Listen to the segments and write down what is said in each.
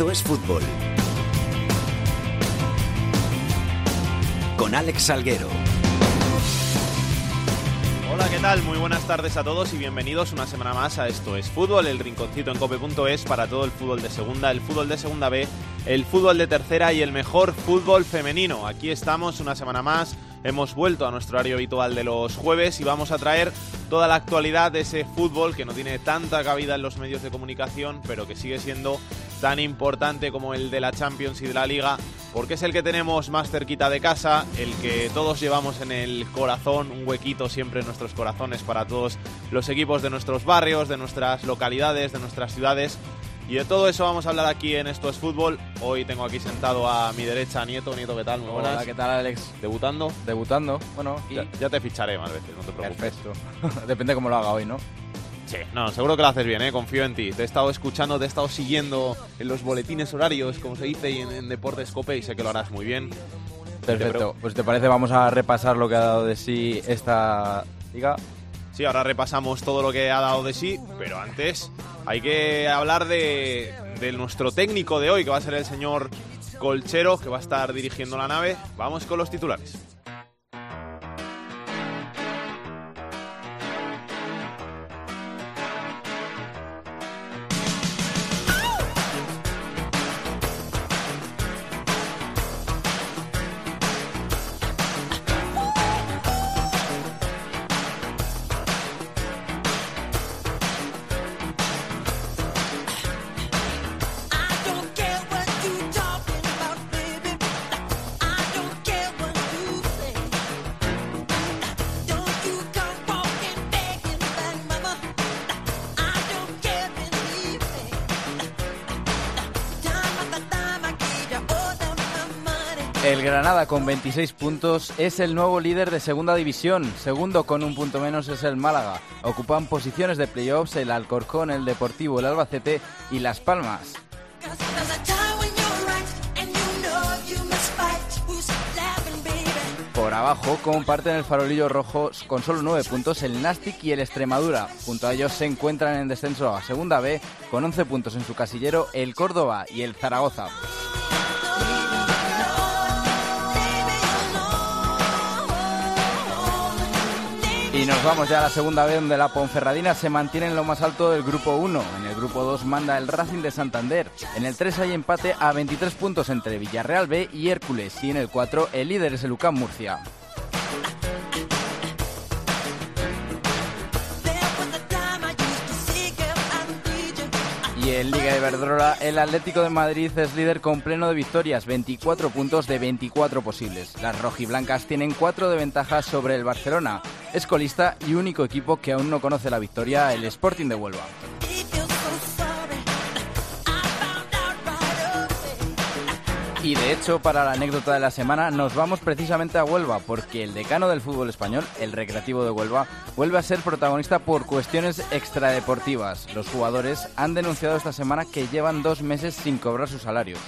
Esto es fútbol. Con Alex Salguero. Hola, ¿qué tal? Muy buenas tardes a todos y bienvenidos una semana más a Esto es Fútbol, el rinconcito en cope.es para todo el fútbol de segunda, el fútbol de segunda B, el fútbol de tercera y el mejor fútbol femenino. Aquí estamos una semana más, hemos vuelto a nuestro horario habitual de los jueves y vamos a traer toda la actualidad de ese fútbol que no tiene tanta cabida en los medios de comunicación, pero que sigue siendo tan importante como el de la Champions y de la Liga, porque es el que tenemos más cerquita de casa, el que todos llevamos en el corazón, un huequito siempre en nuestros corazones para todos los equipos de nuestros barrios, de nuestras localidades, de nuestras ciudades. Y de todo eso vamos a hablar aquí en Esto es Fútbol. Hoy tengo aquí sentado a mi derecha a Nieto. Nieto, ¿qué tal? Muy buenas. Hola, ¿qué tal, Alex? ¿Debutando? Debutando, bueno, y... Ya, ya te ficharé más veces, no te preocupes. Perfecto. Depende cómo lo haga hoy, ¿no? Sí, no, seguro que lo haces bien, ¿eh? confío en ti. Te he estado escuchando, te he estado siguiendo en los boletines horarios, como se dice, y en, en Deportes Cope, y sé que lo harás muy bien. Perfecto. Pues te parece, vamos a repasar lo que ha dado de sí esta liga. Sí, ahora repasamos todo lo que ha dado de sí, pero antes hay que hablar de, de nuestro técnico de hoy, que va a ser el señor Colchero, que va a estar dirigiendo la nave. Vamos con los titulares. El Granada con 26 puntos es el nuevo líder de segunda división. Segundo con un punto menos es el Málaga. Ocupan posiciones de playoffs el Alcorcón, el Deportivo, el Albacete y Las Palmas. Por abajo comparten el farolillo rojo con solo 9 puntos el Nastic y el Extremadura. Junto a ellos se encuentran en descenso a Segunda B con 11 puntos en su casillero el Córdoba y el Zaragoza. Y nos vamos ya a la segunda vez donde la Ponferradina se mantiene en lo más alto del grupo 1. En el grupo 2 manda el Racing de Santander. En el 3 hay empate a 23 puntos entre Villarreal B y Hércules. Y en el 4 el líder es el UCAM Murcia. En Liga Iberdrola, el Atlético de Madrid es líder con pleno de victorias, 24 puntos de 24 posibles. Las rojiblancas tienen 4 de ventaja sobre el Barcelona. Es colista y único equipo que aún no conoce la victoria, el Sporting de Huelva. Y de hecho, para la anécdota de la semana, nos vamos precisamente a Huelva, porque el decano del fútbol español, el Recreativo de Huelva, vuelve a ser protagonista por cuestiones extradeportivas. Los jugadores han denunciado esta semana que llevan dos meses sin cobrar sus salarios.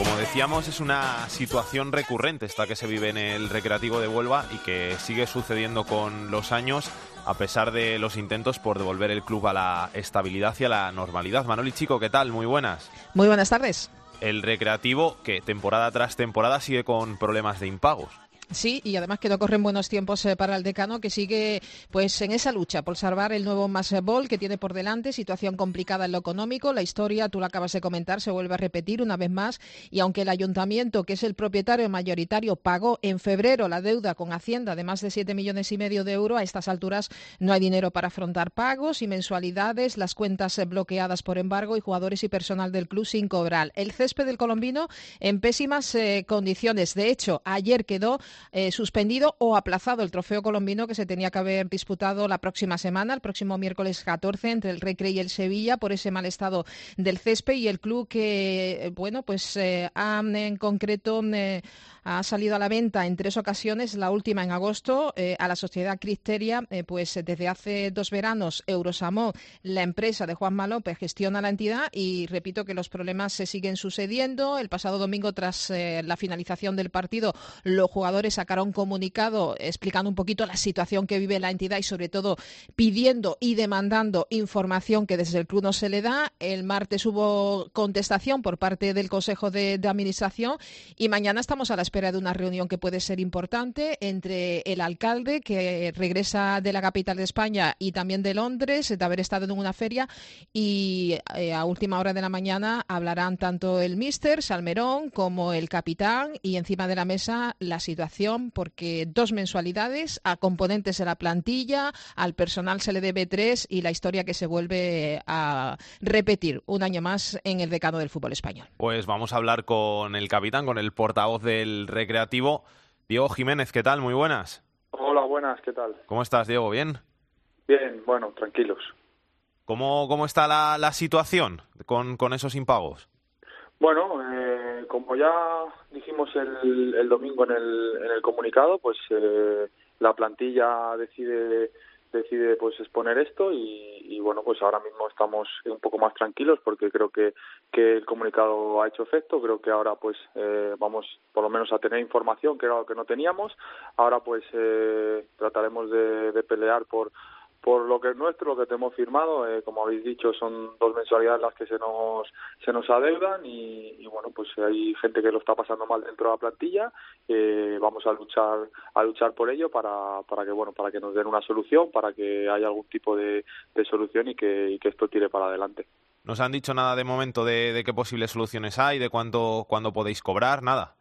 Como decíamos, es una situación recurrente esta que se vive en el Recreativo de Huelva y que sigue sucediendo con los años a pesar de los intentos por devolver el club a la estabilidad y a la normalidad. Manoli Chico, ¿qué tal? Muy buenas. Muy buenas tardes. El Recreativo, que temporada tras temporada sigue con problemas de impagos. Sí, y además que no corren buenos tiempos eh, para el decano, que sigue pues en esa lucha por salvar el nuevo Ball que tiene por delante, situación complicada en lo económico, la historia, tú la acabas de comentar, se vuelve a repetir una vez más, y aunque el ayuntamiento, que es el propietario mayoritario, pagó en febrero la deuda con Hacienda de más de 7 millones y medio de euros, a estas alturas no hay dinero para afrontar pagos y mensualidades, las cuentas eh, bloqueadas por embargo y jugadores y personal del club sin cobrar. El césped del colombino en pésimas eh, condiciones. De hecho, ayer quedó eh, suspendido o aplazado el trofeo colombino que se tenía que haber disputado la próxima semana, el próximo miércoles 14, entre el Recre y el Sevilla, por ese mal estado del césped y el club que, eh, bueno, pues eh, en concreto. Ha salido a la venta en tres ocasiones, la última en agosto, eh, a la sociedad Cristeria, eh, pues desde hace dos veranos Eurosamó, la empresa de Juanma López, gestiona la entidad y repito que los problemas se siguen sucediendo. El pasado domingo, tras eh, la finalización del partido, los jugadores sacaron un comunicado explicando un poquito la situación que vive la entidad y sobre todo pidiendo y demandando información que desde el club no se le da. El martes hubo contestación por parte del Consejo de, de Administración y mañana estamos a la espera de una reunión que puede ser importante entre el alcalde, que regresa de la capital de España y también de Londres, de haber estado en una feria, y eh, a última hora de la mañana hablarán tanto el mister Salmerón como el capitán y encima de la mesa la situación, porque dos mensualidades a componentes de la plantilla, al personal se le debe tres y la historia que se vuelve a repetir un año más en el decano del fútbol español. Pues vamos a hablar con el capitán, con el portavoz del Recreativo, Diego Jiménez. ¿Qué tal? Muy buenas. Hola, buenas, ¿qué tal? ¿Cómo estás, Diego? ¿Bien? Bien, bueno, tranquilos. ¿Cómo, cómo está la, la situación con, con esos impagos? Bueno, eh, como ya dijimos el, el domingo en el, en el comunicado, pues eh, la plantilla decide decide pues exponer esto y, y, bueno pues ahora mismo estamos un poco más tranquilos porque creo que, que el comunicado ha hecho efecto. Creo que ahora pues eh, vamos por lo menos a tener información que era lo que no teníamos. Ahora pues eh, trataremos de, de pelear por por lo que es nuestro, lo que tenemos firmado, eh, como habéis dicho, son dos mensualidades las que se nos se nos adeudan y, y, bueno, pues hay gente que lo está pasando mal dentro de la plantilla. Eh, vamos a luchar a luchar por ello para, para que bueno para que nos den una solución, para que haya algún tipo de, de solución y que, y que esto tire para adelante. ¿No os han dicho nada de momento de, de qué posibles soluciones hay, de cuánto cuándo podéis cobrar, nada?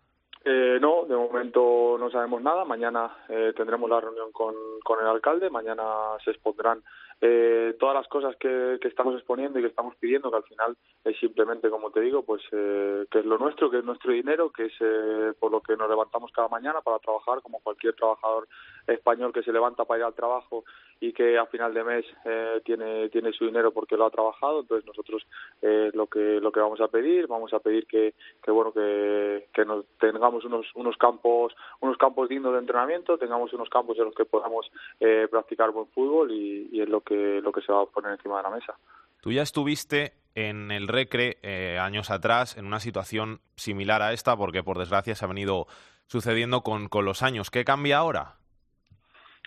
Eh, no, de momento no sabemos nada. Mañana eh, tendremos la reunión con, con el alcalde. Mañana se expondrán eh, todas las cosas que, que estamos exponiendo y que estamos pidiendo, que al final es simplemente, como te digo, pues eh, que es lo nuestro, que es nuestro dinero, que es eh, por lo que nos levantamos cada mañana para trabajar, como cualquier trabajador español que se levanta para ir al trabajo y que a final de mes eh, tiene tiene su dinero porque lo ha trabajado entonces nosotros eh, lo que lo que vamos a pedir vamos a pedir que, que bueno que, que nos tengamos unos unos campos unos campos dignos de entrenamiento tengamos unos campos en los que podamos eh, practicar buen fútbol y, es lo que lo que se va a poner encima de la mesa Tú ya estuviste en el Recre eh, años atrás en una situación similar a esta, porque por desgracia se ha venido sucediendo con, con los años. ¿Qué cambia ahora?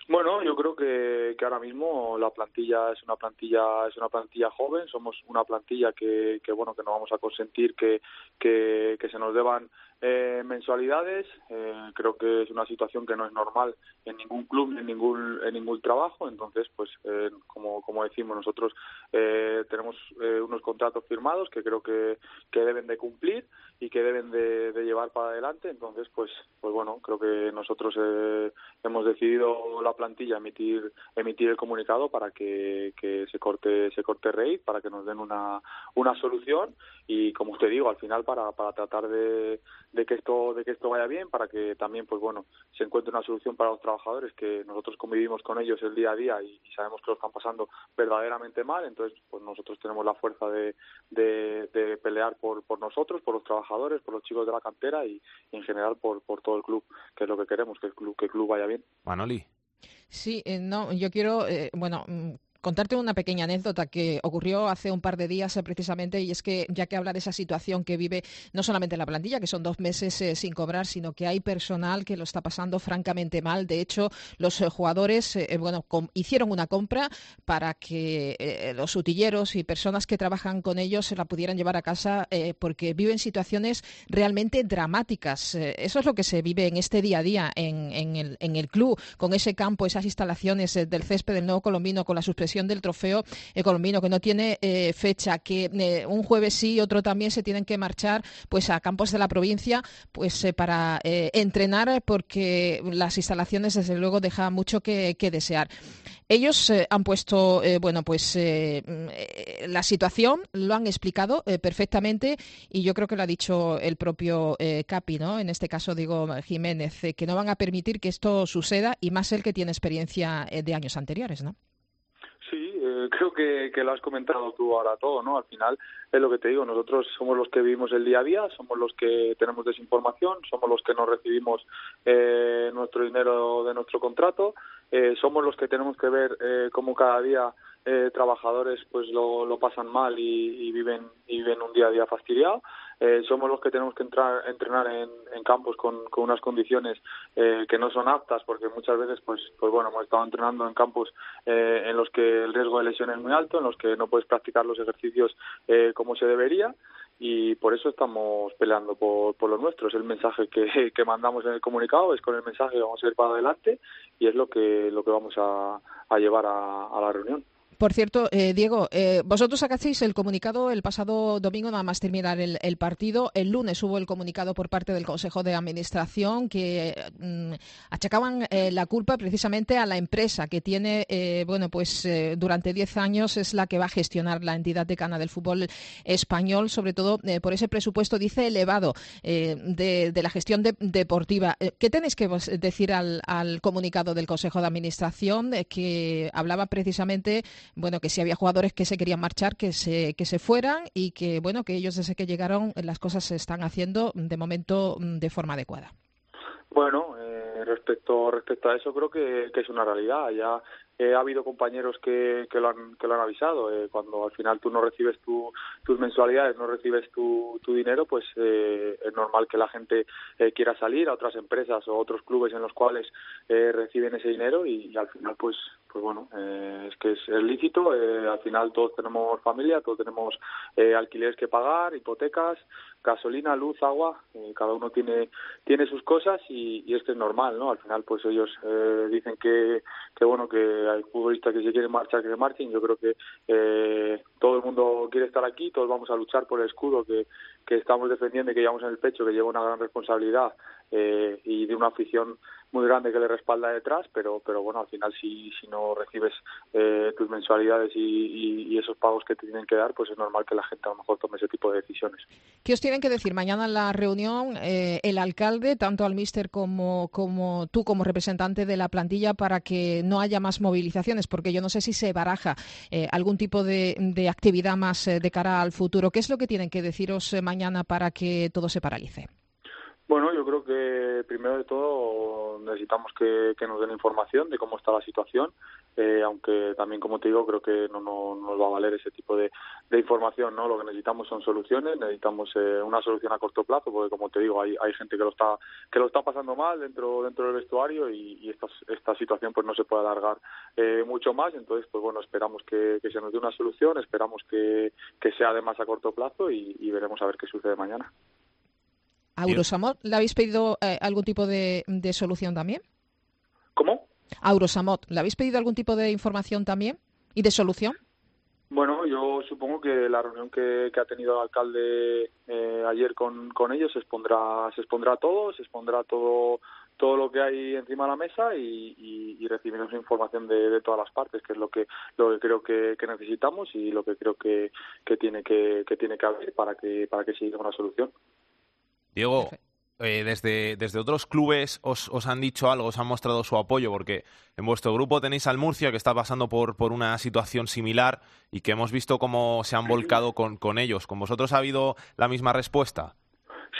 Bueno, yo creo que, ahora mismo la plantilla es una plantilla es una plantilla joven, somos una plantilla que, que bueno que no vamos a consentir que, que, que se nos deban eh, mensualidades. Eh, creo que es una situación que no es normal en ningún club ni en ningún en ningún trabajo. Entonces, pues eh, como como decimos nosotros eh, tenemos eh, unos contratos firmados que creo que, que deben de cumplir y que deben de, de llevar para adelante. Entonces, pues pues bueno creo que nosotros hemos decidido la plantilla emitir emitir el comunicado para que, que se corte se corte raíz para que nos den una una solución y como te digo al final para para tratar de de que esto de que esto vaya bien para que también pues bueno se encuentre una solución para los trabajadores que nosotros convivimos con ellos el día a día y, y sabemos que lo están pasando verdaderamente mal. Entonces pues nosotros tenemos la fuerza de, de, de pelear por, por nosotros por los trabajadores por los chicos de la cantera y, y en general por, por todo el club que es lo que queremos que el club que el club vaya bien. Manoli. Sí, eh, no, yo quiero, eh, bueno, contarte una pequeña anécdota que ocurrió hace un par de días eh, precisamente y es que ya que habla de esa situación que vive no solamente la plantilla, que son dos meses eh, sin cobrar, sino que hay personal que lo está pasando francamente mal. De hecho, los eh, jugadores, bueno, hicieron una compra para que los utilleros y personas que trabajan con ellos se la pudieran llevar a casa porque viven situaciones realmente dramáticas. eso es lo que se vive en este día a día en, en, el, en el club, con ese campo, esas instalaciones del césped del nuevo colombino, con la suspensión del trofeo colombino, que no tiene eh, fecha, que eh, un jueves sí, otro también se tienen que marchar pues a campos de la provincia pues eh, para entrenar porque las instalaciones desde luego dejan mucho que, desear. Ellos han puesto, bueno, pues la situación, lo han explicado perfectamente y yo creo que lo ha dicho el propio Capi, ¿no? En este caso digo Jiménez, que no van a permitir que esto suceda y más él que tiene experiencia de años anteriores, ¿no? Sí, creo que, que, lo has comentado tú ahora todo, ¿no? Al final es lo que te digo, nosotros somos los que vivimos el día a día, somos los que tenemos desinformación, somos los que no recibimos eh, nuestro dinero de nuestro contrato, eh, somos los que tenemos que ver eh, cómo cada día eh, trabajadores pues lo, lo pasan mal y, y, viven y viven un día a día fastidiado eh, somos los que tenemos que entrar entrenar en, campos con, con, unas condiciones eh, que no son aptas porque muchas veces pues pues bueno hemos estado entrenando en campos eh, en los que el riesgo de lesión es muy alto en los que no puedes practicar los ejercicios eh, como se debería y por eso estamos peleando por, por lo nuestro. Es el mensaje que, que mandamos en el comunicado, es con el mensaje que vamos a ir para adelante y es lo que, lo que vamos a, a llevar a la reunión. Por cierto, eh, Diego, eh, vosotros sacasteis el comunicado el pasado domingo, nada más terminar el, partido. El lunes hubo el comunicado por parte del Consejo de Administración que mm, achacaban eh, la culpa precisamente a la empresa que tiene, eh, bueno, pues durante 10 años es la que va a gestionar la entidad decana del fútbol español, sobre todo por ese presupuesto, dice, elevado de, la gestión de, deportiva. ¿Qué tenéis que decir al, comunicado del Consejo de Administración que hablaba precisamente bueno, que si había jugadores que se querían marchar, que se, que se fueran y que, bueno, que ellos desde que llegaron las cosas se están haciendo de momento mm, de forma adecuada. Bueno, eh, respecto respecto a eso creo que, que es una realidad. Ya eh, ha habido compañeros que, que, lo han, que lo han avisado. Eh, cuando al final tú no recibes tu, tus mensualidades, no recibes tu, tu dinero, pues eh, es normal que la gente eh, quiera salir a otras empresas o otros clubes en los cuales eh, reciben ese dinero y al final pues pues bueno, eh, es que es, es lícito, eh, al final todos tenemos familia, todos tenemos eh, alquileres que pagar, hipotecas, gasolina, luz, agua, eh, cada uno tiene tiene sus cosas y, y esto es normal, ¿no? Al final pues ellos eh, dicen que, que bueno, que hay futbolistas que se quieren marchar, que se marchen, yo creo que eh, todo el mundo quiere estar aquí, todos vamos a luchar por el escudo que, que estamos defendiendo y que llevamos en el pecho, que lleva una gran responsabilidad y de una afición muy grande que le respalda detrás, pero pero bueno, al final si, si no recibes eh, tus mensualidades y, y, esos pagos que te tienen que dar, pues es normal que la gente a lo mejor tome ese tipo de decisiones. ¿Qué os tienen que decir mañana en la reunión eh, el alcalde, tanto al míster como, como tú como representante de la plantilla, para que no haya más movilizaciones? Porque yo no sé si se baraja eh, algún tipo de, de actividad más eh, de cara al futuro. ¿Qué es lo que tienen que deciros mañana para que todo se paralice? Bueno, yo creo que primero de todo necesitamos que, nos den información de cómo está la situación, eh, aunque también, como te digo, creo que no, no, no, nos va a valer ese tipo de, información, ¿no? Lo que necesitamos son soluciones, necesitamos eh, una solución a corto plazo, porque como te digo, hay, hay gente que lo está que lo está pasando mal dentro dentro del vestuario y, esta, situación pues no se puede alargar eh, mucho más, entonces pues bueno, esperamos que, se nos dé una solución, esperamos que, que sea además a corto plazo y veremos a ver qué sucede mañana. ¿A Eurosamot le habéis pedido eh, algún tipo de, de, solución también? ¿Cómo? ¿A Eurosamot le habéis pedido algún tipo de información también y de solución? Bueno, yo supongo que la reunión que, que ha tenido el alcalde eh, ayer con, con ellos se expondrá, se expondrá todo, se expondrá todo todo lo que hay encima de la mesa y, y, información de, de, todas las partes, que es lo que lo que creo que, que necesitamos y lo que creo que, que tiene que, que tiene que haber para que para que se llegue a una solución. Diego, eh, desde, desde otros clubes os, os, han dicho algo, os han mostrado su apoyo, porque en vuestro grupo tenéis al Murcia que está pasando por, por una situación similar y que hemos visto cómo se han volcado con, con ellos. ¿Con vosotros ha habido la misma respuesta?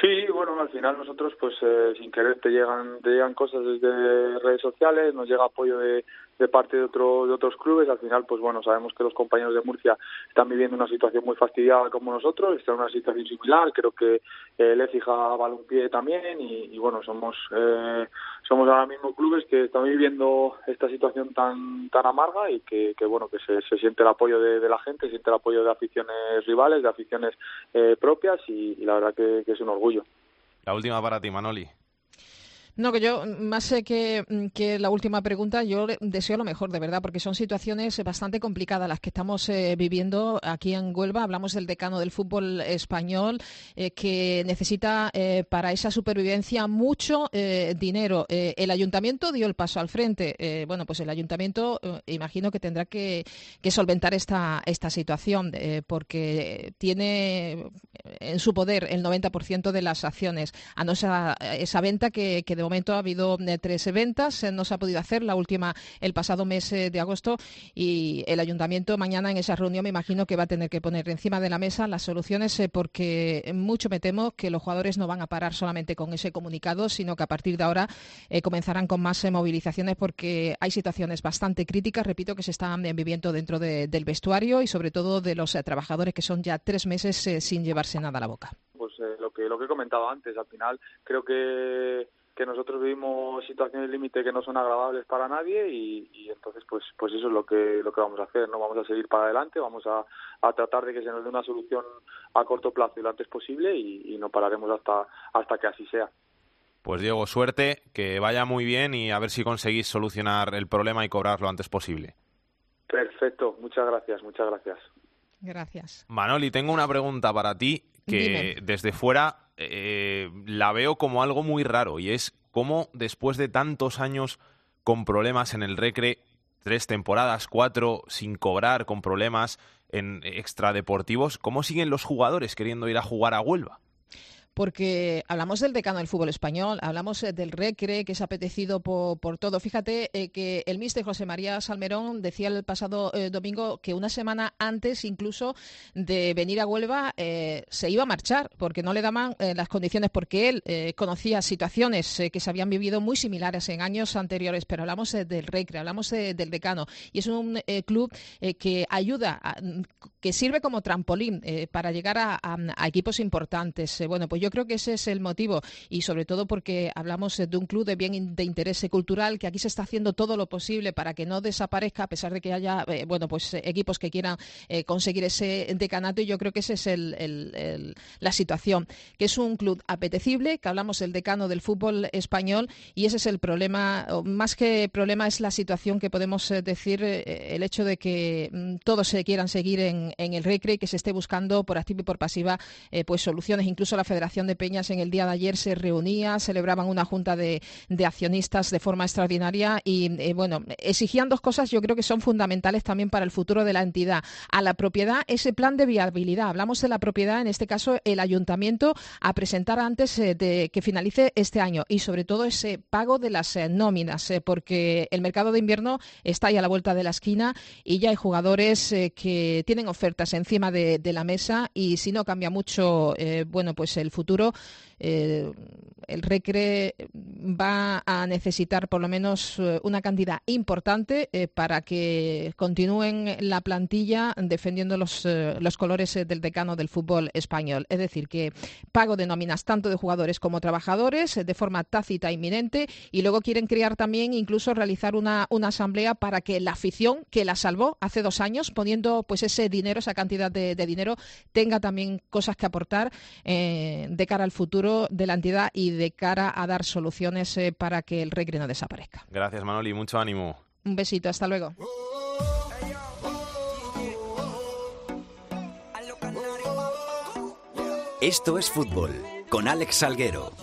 Sí, bueno, al final nosotros, pues eh, sin querer, te llegan, te llegan cosas desde redes sociales, nos llega apoyo de, de parte de, otro, de otros clubes. Al final, pues bueno, sabemos que los compañeros de Murcia están viviendo una situación muy fastidiada como nosotros, están en una situación similar. Creo que el Écija Balompié también, y, y bueno, somos eh, somos ahora mismo clubes que están viviendo esta situación tan tan amarga y que, que bueno, que se, se siente el apoyo de, la gente, se siente el apoyo de aficiones rivales, de aficiones eh, propias, y, la verdad que es un orgullo. La última para ti, Manoli. No, que yo, más que, que la última pregunta, yo deseo lo mejor, de verdad, porque son situaciones bastante complicadas las que estamos eh, viviendo aquí en Huelva. Hablamos del decano del fútbol español, eh, que necesita eh, para esa supervivencia mucho dinero. El ayuntamiento dio el paso al frente. Bueno, pues el ayuntamiento imagino que tendrá que, que solventar esta, esta situación, porque tiene en su poder el 90% de las acciones, a no ser esa venta que, momento ha habido tres ventas, no se ha podido hacer la última el pasado mes de agosto y el ayuntamiento mañana en esa reunión me imagino que va a tener que poner encima de la mesa las soluciones porque mucho me temo que los jugadores no van a parar solamente con ese comunicado, sino que a partir de ahora comenzarán con más movilizaciones porque hay situaciones bastante críticas, repito, que se están viviendo dentro del vestuario y sobre todo de los trabajadores que son ya tres meses sin llevarse nada a la boca. Pues lo que he comentado antes, al final creo que que nosotros vivimos situaciones límite que no son agradables para nadie y, entonces pues pues eso es lo que lo que vamos a hacer no vamos a seguir para adelante vamos a, tratar de que se nos dé una solución a corto plazo y lo antes posible y, no pararemos hasta hasta que así sea. Pues Diego suerte que vaya muy bien y a ver si conseguís solucionar el problema y cobrar lo antes posible. Perfecto muchas gracias muchas gracias. Gracias. Manoli tengo una pregunta para ti que desde fuera eh, la veo como algo muy raro y es cómo después de tantos años con problemas en el Recre, tres temporadas, cuatro sin cobrar, con problemas en extradeportivos, ¿cómo siguen los jugadores queriendo ir a jugar a Huelva? Porque hablamos del decano del fútbol español, hablamos eh, del recre que es apetecido por, todo. Fíjate eh, que el mister José María Salmerón decía el pasado eh, domingo que una semana antes incluso de venir a Huelva se iba a marchar porque no le daban las condiciones porque él conocía situaciones que se habían vivido muy similares en años anteriores, pero hablamos del recre, hablamos del decano y es un club que ayuda, que sirve como trampolín para llegar a, a equipos importantes. bueno, pues yo creo que ese es el motivo. Y sobre todo porque hablamos de un club de bien de interés cultural que aquí se está haciendo todo lo posible para que no desaparezca a pesar de que haya eh, bueno pues equipos que quieran eh, conseguir ese decanato. Y yo creo que esa es la situación que es un club apetecible que hablamos del decano del fútbol español y ese es el problema más que problema es la situación que podemos eh, decir el hecho de que mm, todos se quieran seguir en, en el recre y que se esté buscando por activa y por pasiva pues soluciones. Incluso la Federación de Peñas en el día de ayer se reunía, celebraban una junta de, accionistas de forma extraordinaria y, eh, bueno, exigían dos cosas yo creo que son fundamentales también para el futuro de la entidad. A la propiedad, ese plan de viabilidad. Hablamos de la propiedad, en este caso el ayuntamiento, a presentar antes eh, de que finalice este año y sobre todo ese pago de las eh, nóminas, porque el mercado de invierno está ahí a la vuelta de la esquina y ya hay jugadores que tienen ofertas encima de, de, la mesa y si no cambia mucho, bueno, pues el futuro futuro eh, el Recre va a necesitar por lo menos eh, una cantidad importante eh, para que continúen la plantilla defendiendo los, los colores del decano del fútbol español. Es decir, que pago de nóminas tanto de jugadores como trabajadores de forma tácita e inminente y luego quieren crear también incluso realizar una, una asamblea para que la afición que la salvó hace dos años poniendo pues ese dinero, esa cantidad de, dinero, tenga también cosas que aportar de cara al futuro de la entidad y de cara a dar soluciones eh, para que el Recre no desaparezca. Gracias, Manoli. Mucho ánimo. Un besito. Hasta luego. Esto es fútbol con Alex Salguero.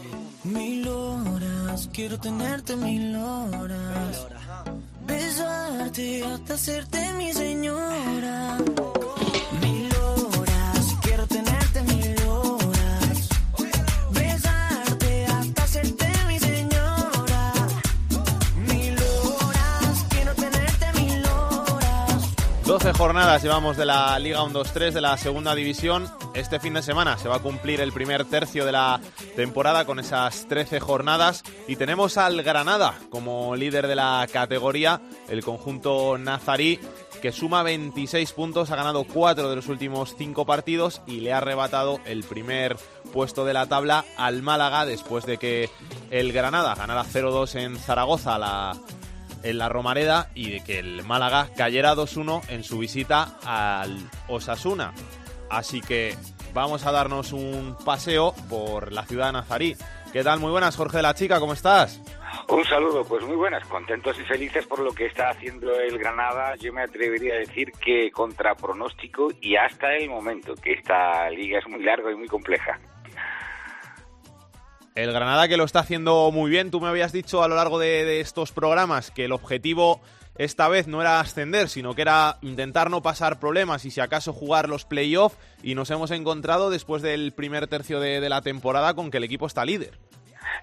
Mil horas, quiero tenerte mil horas. Besarte hasta hacerte mi señora. Jornadas llevamos de la Liga 1-2-3 de la segunda división. Este fin de semana se va a cumplir el primer tercio de la temporada con esas 13 jornadas y tenemos al Granada como líder de la categoría, el conjunto nazarí que suma 26 puntos, ha ganado 4 de los últimos 5 partidos y le ha arrebatado el primer puesto de la tabla al Málaga después de que el Granada ganara 0-2 en Zaragoza en la Romareda y de que el Málaga cayera 2-1 en su visita al Osasuna. Así que vamos a darnos un paseo por la ciudad de Nazarí. ¿Qué tal? Muy buenas, Jorge de la Chica, ¿cómo estás? Un saludo, pues muy buenas, contentos y felices por lo que está haciendo el Granada. Yo me atrevería a decir que contra pronóstico y hasta el momento, que esta liga es muy larga y muy compleja. El Granada que lo está haciendo muy bien. Tú me habías dicho a lo largo de, estos programas que el objetivo esta vez no era ascender, sino que era intentar no pasar problemas y si acaso jugar los playoffs. Y nos hemos encontrado después del primer tercio de, la temporada con que el equipo está líder.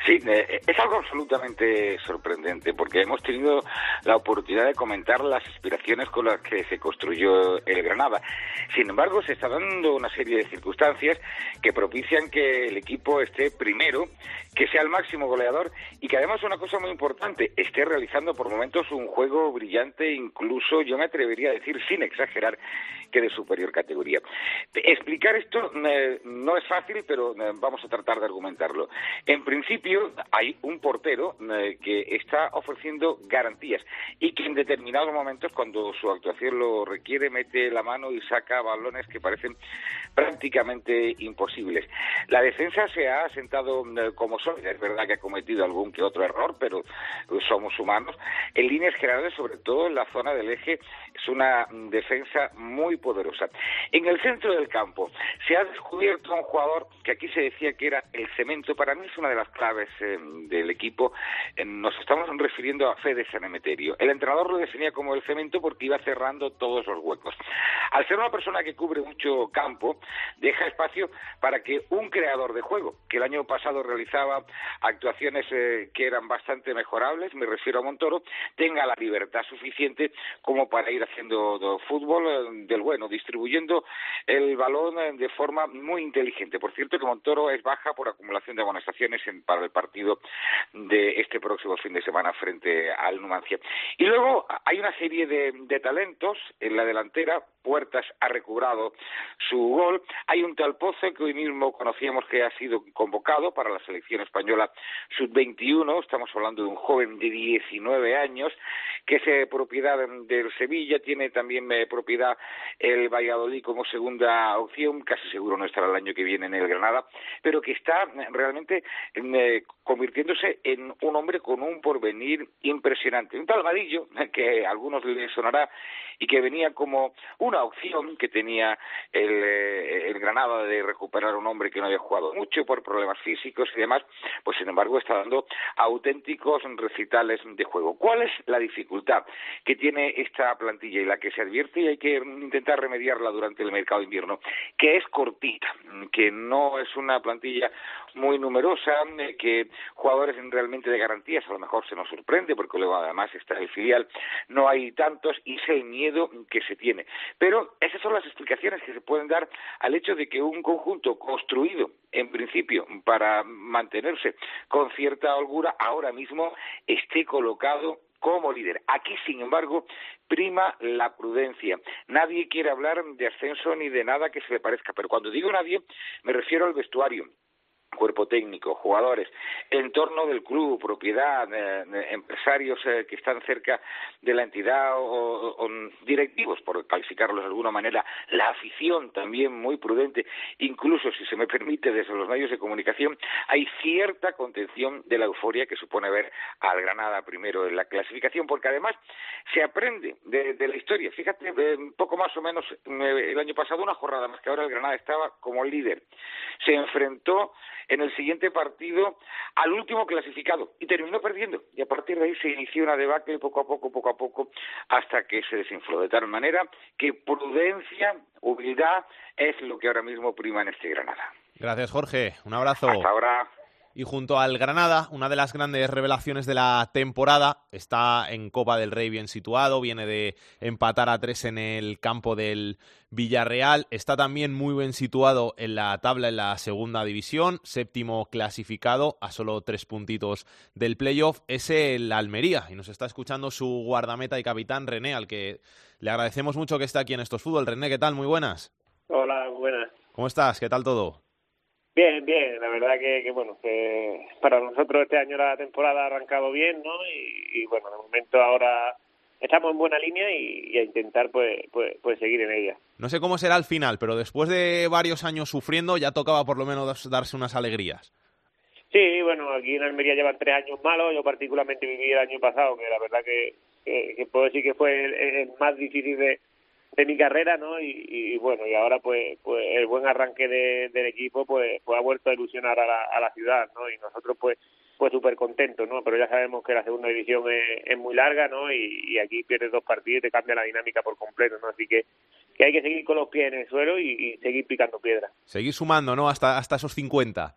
Sí, es algo absolutamente sorprendente porque hemos tenido la oportunidad de comentar las inspiraciones con las que se construyó el Granada. Sin embargo, se está dando una serie de circunstancias que propician que el equipo esté primero, que sea el máximo goleador y que además una cosa muy importante, esté realizando por momentos un juego brillante, incluso yo me atrevería a decir sin exagerar que de superior categoría. Explicar esto eh, no es fácil, pero eh, vamos a tratar de argumentarlo. En principio, hay un portero eh, que está ofreciendo garantías y que en determinados momentos, cuando su actuación lo requiere, mete la mano y saca balones que parecen prácticamente imposibles. La defensa se ha asentado como sólida. Es verdad que ha cometido algún que otro error, pero somos humanos. En líneas generales, sobre todo en la zona del eje, es una defensa muy poderosa. En el centro del campo se ha descubierto un jugador que aquí se decía que era el cemento. Para mí es una de las claves eh, del equipo. Eh, nos estamos refiriendo a Fede Sanemeterio. El entrenador lo definía como el cemento porque iba cerrando todos los huecos. Al ser una persona que cubre mucho campo, deja espacio para que un creador de juego, que el año pasado realizaba actuaciones eh, que eran bastante mejorables, me refiero a Montoro, tenga la libertad suficiente como para ir haciendo fútbol del bueno, distribuyendo el balón eh, de forma muy inteligente. Por cierto que Montoro es baja por acumulación de amonestaciones para el partido de este próximo fin de semana frente al Numancia. Y luego hay una serie de, de talentos en la delantera. Puertas ha recobrado su gol. Hay un tal Pozo que hoy mismo conocíamos que ha sido convocado para la selección española sub-21. Estamos hablando de un joven de 19 años que es eh, propiedad del Sevilla, tiene también eh, propiedad el Valladolid como segunda opción, casi seguro no estará el año que viene en el Granada, pero que está realmente eh, convirtiéndose en un hombre con un porvenir impresionante. Un tal Vadillo, que a algunos les sonará y que venía como una opción que tenía el, el Granada de recuperar a un hombre que no había jugado mucho por problemas físicos y demás, pues sin embargo está dando auténticos recitales de juego. ¿Cuál es la dificultad que tiene esta plantilla y la que se advierte y hay que remediarla durante el mercado de invierno? Que es cortita, que no es una plantilla muy numerosa, que jugadores realmente de garantías a lo mejor se nos sorprende porque luego además está el filial, no hay tantos y es el miedo que se tiene. Pero esas son las explicaciones que se pueden dar al hecho de que un conjunto construido en principio para mantenerse con cierta holgura ahora mismo esté colocado como líder. Aquí, sin embargo, prima la prudencia. Nadie quiere hablar de ascenso ni de nada que se le parezca, pero cuando digo nadie, me refiero al vestuario cuerpo técnico, jugadores, entorno del club, propiedad, eh, eh, empresarios eh, que están cerca de la entidad o, directivos, por calificarlos de alguna manera, la afición también muy prudente, incluso si se me permite desde los medios de comunicación, hay cierta contención de la euforia que supone ver al Granada primero en la clasificación, porque además se aprende de, de la historia. Fíjate, poco más o menos el año pasado, una jornada más que ahora el Granada estaba como líder. Se enfrentó en el siguiente partido al último clasificado y terminó perdiendo. Y a partir de ahí se inició una debacle poco a poco, poco a poco, hasta que se desinfló. De tal manera que prudencia, humildad es lo que ahora mismo prima en este Granada. Gracias, Jorge. Un abrazo. Hasta ahora. Y junto al Granada, una de las grandes revelaciones de la temporada, está en Copa del Rey bien situado, viene de empatar a tres en el campo del Villarreal, está también muy bien situado en la tabla en la segunda división, séptimo clasificado a solo tres puntitos del playoff, es el Almería y nos está escuchando su guardameta y capitán René, al que le agradecemos mucho que esté aquí en estos fútbol. René, ¿qué tal? Muy buenas. Hola, buenas. ¿Cómo estás? ¿Qué tal todo? Bien, bien, la verdad que, bueno, que para nosotros este año la temporada ha arrancado bien, ¿no? Y, bueno, de momento ahora estamos en buena línea y, a intentar pues, pues, pues, seguir en ella. No sé cómo será el final, pero después de varios años sufriendo ya tocaba por lo menos darse unas alegrías. Sí, bueno, aquí en Almería llevan tres años malos, yo particularmente viví el año pasado, que la verdad que, que, puedo decir que fue el más difícil de, de mi carrera, ¿no? Y, bueno, y ahora pues, pues el buen arranque del equipo pues, pues ha vuelto a ilusionar a la, a la ciudad, ¿no? Y nosotros pues pues súper contentos, ¿no? Pero ya sabemos que la segunda división es, muy larga, ¿no? Y, aquí pierdes dos partidos y te cambia la dinámica por completo, ¿no? Así que, que hay que seguir con los pies en el suelo y, seguir picando piedra. Seguir sumando, ¿no? Hasta, hasta esos 50.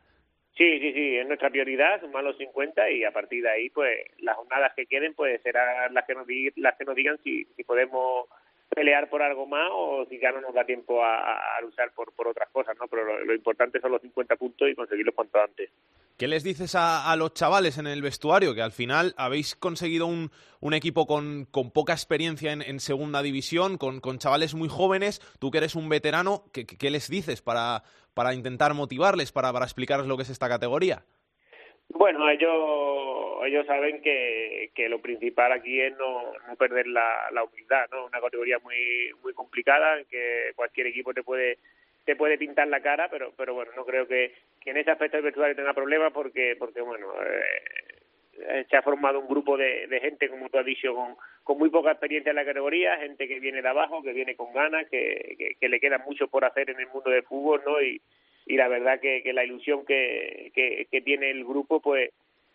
Sí, sí, sí, es nuestra prioridad, sumar los 50 y a partir de ahí, pues las jornadas que queden, pues serán las que nos, las que nos digan si, si podemos pelear por algo más o si ya no nos da tiempo a, luchar por, por otras cosas, ¿no? Pero lo, importante son los 50 puntos y conseguirlos cuanto antes. ¿Qué les dices a, a, los chavales en el vestuario? Que al final habéis conseguido un, un equipo con, con, poca experiencia en, en segunda división, con, con, chavales muy jóvenes. Tú que eres un veterano, ¿qué, qué les dices para, para intentar motivarles, para, para explicarles lo que es esta categoría? Bueno, ellos, ellos saben que, que lo principal aquí es no, no perder la, la humildad, ¿no? Una categoría muy muy complicada en que cualquier equipo te puede te puede pintar la cara, pero pero bueno, no creo que, que en ese aspecto el vestuario tenga problemas porque porque bueno, eh, se ha formado un grupo de, de gente, como tú has dicho, con, con muy poca experiencia en la categoría, gente que viene de abajo, que viene con ganas, que, que, que le queda mucho por hacer en el mundo del fútbol, ¿no? Y, y la verdad que, que la ilusión que, tiene el grupo pues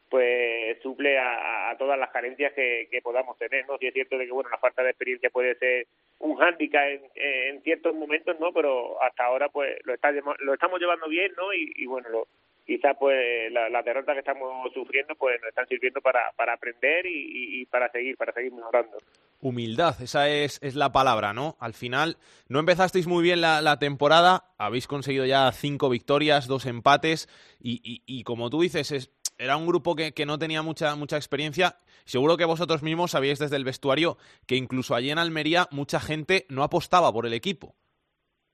pues suple a, a todas las carencias que, podamos tener no si es cierto de que bueno la falta de experiencia puede ser un hándicap en, en ciertos momentos no pero hasta ahora pues lo está lo estamos llevando bien no y, y bueno lo, quizás pues la, la, derrota que estamos sufriendo pues nos están sirviendo para, para aprender y, y, para seguir para seguir mejorando humildad esa es, es la palabra no al final no empezasteis muy bien la, la temporada habéis conseguido ya cinco victorias dos empates y, y, y como tú dices es era un grupo que, que, no tenía mucha, mucha experiencia. Seguro que vosotros mismos sabíais desde el vestuario que incluso allí en Almería mucha gente no apostaba por el equipo.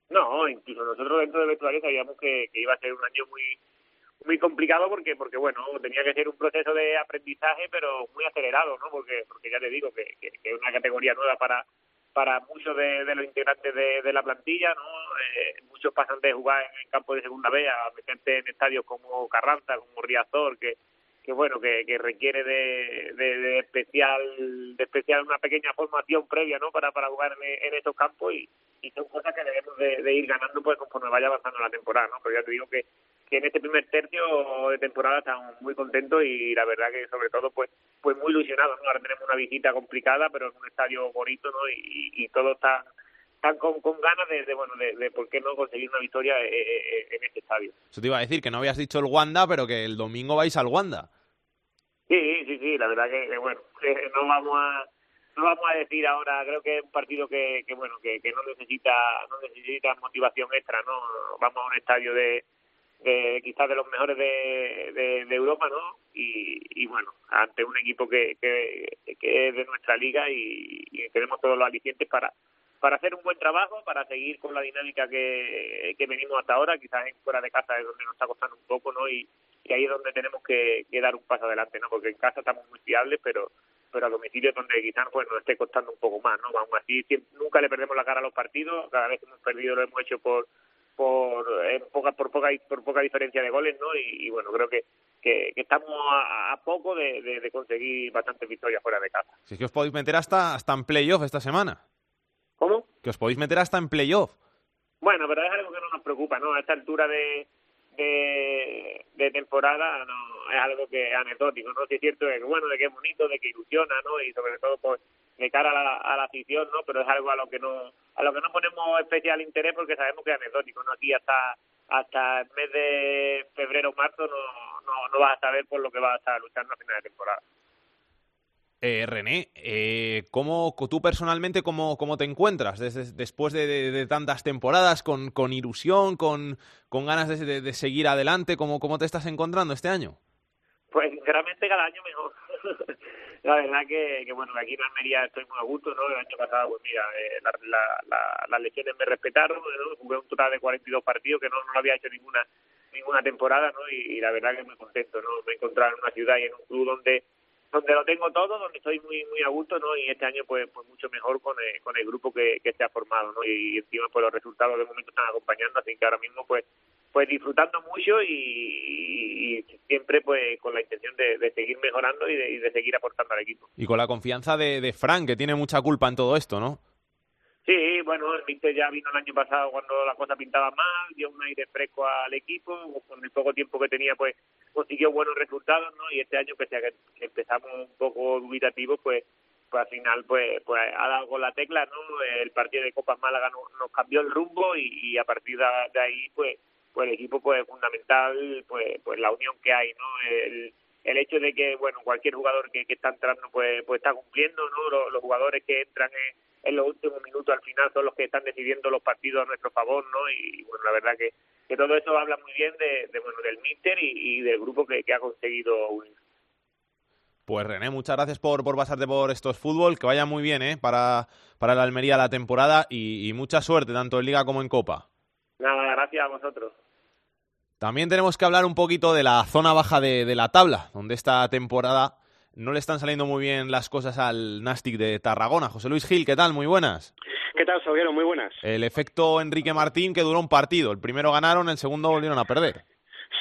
No, incluso nosotros dentro del vestuario sabíamos que, que iba a ser un año muy muy complicado porque porque bueno tenía que ser un proceso de aprendizaje pero muy acelerado no porque porque ya te digo que, que, es una categoría nueva para para muchos de, los integrantes de, la plantilla no eh, muchos pasan de jugar en el campo de segunda B a meterse en estadios como Carranza como Riazor que que bueno que, que requiere de, de, especial de especial una pequeña formación previa no para para jugar en, en estos campos y, son cosas que debemos de, ir ganando pues conforme vaya avanzando la temporada no pero ya te digo que en este primer tercio de temporada estamos muy contentos y la verdad que sobre todo pues pues muy ilusionados ¿no? ahora tenemos una visita complicada pero en un estadio bonito no y todo está están con, con ganas de, de bueno de, de, por qué no conseguir una victoria eh, eh, en este estadio. Eso te iba a decir que no habías dicho el Wanda pero que el domingo vais al Wanda. Sí sí sí la verdad que, bueno no vamos a no vamos a decir ahora creo que es un partido que, que bueno que, que no necesita no necesita motivación extra no vamos a un estadio de eh, quizás de los mejores de, de, de Europa, ¿no? Y, y, bueno, ante un equipo que, que, que es de nuestra liga y, y, tenemos todos los alicientes para para hacer un buen trabajo, para seguir con la dinámica que, que venimos hasta ahora, quizás en fuera de casa es donde nos está costando un poco, ¿no? Y, y ahí es donde tenemos que, que dar un paso adelante, ¿no? Porque en casa estamos muy fiables, pero pero a domicilio es donde quizás pues nos esté costando un poco más, ¿no? Aún así, siempre, nunca le perdemos la cara a los partidos, cada vez que hemos perdido lo hemos hecho por por poca por poca por poca diferencia de goles no y, bueno creo que, que, que estamos a, a poco de, de, conseguir bastantes victorias fuera de casa si os podéis meter hasta hasta en playoff esta semana cómo que os podéis meter hasta en playoff bueno pero es algo que no nos preocupa no a esta altura de de, de temporada no es algo que es anecdótico no si es cierto que bueno de que es bonito de que ilusiona no y sobre todo pues de cara a la, a la afición, ¿no? Pero es algo a lo que no a lo que no ponemos especial interés porque sabemos que es anecdótico, ¿no? Aquí hasta hasta el mes de febrero o marzo no, no, no vas a saber por lo que vas a estar luchando a final de temporada. Eh, René, eh, ¿cómo, tú personalmente cómo, cómo te encuentras desde, después de, de, tantas temporadas, con, con ilusión, con, con ganas de, de, seguir adelante? ¿Cómo, ¿Cómo te estás encontrando este año? Pues sinceramente cada año mejor. la verdad que, que, bueno, aquí en Almería estoy muy a gusto, ¿no? El año pasado, pues mira, eh, la, la, las lesiones me respetaron, ¿no? Jugué un total de 42 partidos que no, no había hecho ninguna ninguna temporada, ¿no? Y, y, la verdad que muy contento, ¿no? Me he encontrado en una ciudad y en un club donde donde lo tengo todo, donde estoy muy muy a gusto, ¿no? Y este año pues pues mucho mejor con el, con el grupo que, que se ha formado, ¿no? Y, encima pues los resultados de momento están acompañando, así que ahora mismo pues pues disfrutando mucho y, y, siempre pues con la intención de, de seguir mejorando y de, y de, seguir aportando al equipo. Y con la confianza de, de Frank, que tiene mucha culpa en todo esto, ¿no? Sí, bueno, el Mister ya vino el año pasado cuando la cosa pintaba mal, dio un aire fresco al equipo, con el poco tiempo que tenía pues consiguió buenos resultados, ¿no? Y este año, pese a que, empezamos un poco dubitativos, pues pues al final pues pues ha dado con la tecla, ¿no? El partido de Copas Málaga nos, cambió el rumbo y, a partir de, ahí pues pues el equipo pues es fundamental pues pues la unión que hay no el, el hecho de que bueno cualquier jugador que, que está entrando pues pues está cumpliendo no los, jugadores que entran en, en, los últimos minutos al final son los que están decidiendo los partidos a nuestro favor no y, bueno la verdad que, que todo eso habla muy bien de, de bueno del míster y, y, del grupo que, que ha conseguido unir pues René, muchas gracias por, por pasarte por estos fútbol, que vaya muy bien ¿eh? para, para la Almería la temporada y, y mucha suerte tanto en Liga como en Copa. Nada, gracias a vosotros. También tenemos que hablar un poquito de la zona baja de, de, la tabla, donde esta temporada no le están saliendo muy bien las cosas al Nastic de Tarragona. José Luis Gil, ¿qué tal? Muy buenas. ¿Qué tal, Salguero? Muy buenas. El efecto Enrique Martín que duró un partido. El primero ganaron, el segundo volvieron a perder.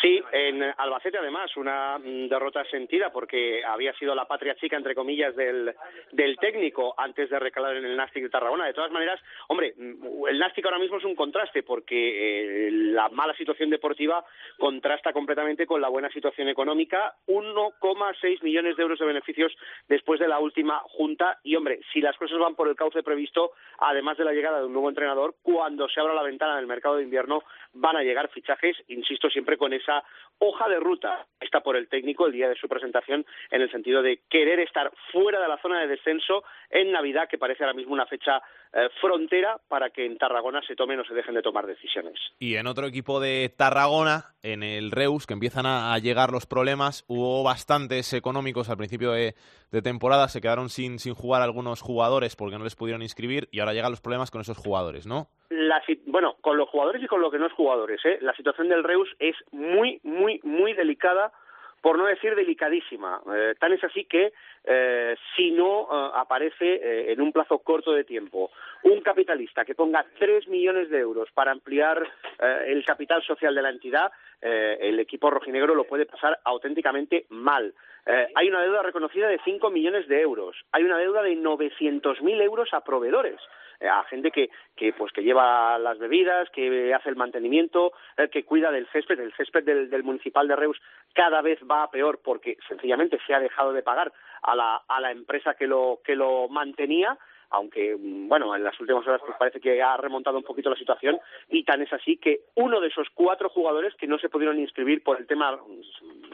Sí, en Albacete además una mm, derrota sentida porque había sido la patria chica, entre comillas, del, del técnico antes de recalar en el Nástic de Tarragona. De todas maneras, hombre, mm, el Nástic ahora mismo es un contraste porque eh, la mala situación deportiva contrasta completamente con la buena situación económica. 1,6 millones de euros de beneficios después de la última junta. Y, hombre, si las cosas van por el cauce previsto, además de la llegada de un nuevo entrenador, cuando se abra la ventana del mercado de invierno van a llegar fichajes, insisto, siempre con esa casa hoja de ruta está por el técnico el día de su presentación en el sentido de querer estar fuera de la zona de descenso en Navidad, que parece ahora mismo una fecha eh, frontera para que en Tarragona se tomen o se dejen de tomar decisiones. Y en otro equipo de Tarragona, en el Reus, que empiezan a, a llegar los problemas, hubo bastantes económicos al principio de, de temporada, se quedaron sin, sin jugar algunos jugadores porque no les pudieron inscribir y ahora llegan los problemas con esos jugadores, ¿no? La, bueno, con los jugadores y con lo que no es jugadores, ¿eh? la situación del Reus es muy, muy, muy delicada, por no decir delicadísima. Eh, tan es así que eh, si no eh, aparece eh, en un plazo corto de tiempo un capitalista que ponga tres millones de euros para ampliar eh, el capital social de la entidad, el equipo rojinegro lo puede pasar auténticamente mal. hay una deuda reconocida de cinco millones de euros. Hay una deuda de novecientos mil euros a proveedores a gente que, que pues que lleva las bebidas, que hace el mantenimiento, que cuida del césped, el césped del, del municipal de Reus cada vez va a peor porque sencillamente se ha dejado de pagar a la, a la empresa que lo, que lo mantenía aunque mm, bueno, en las últimas horas pues parece que ha remontado un poquito la situación y tan es así que uno de esos cuatro jugadores que no se pudieron inscribir por el tema,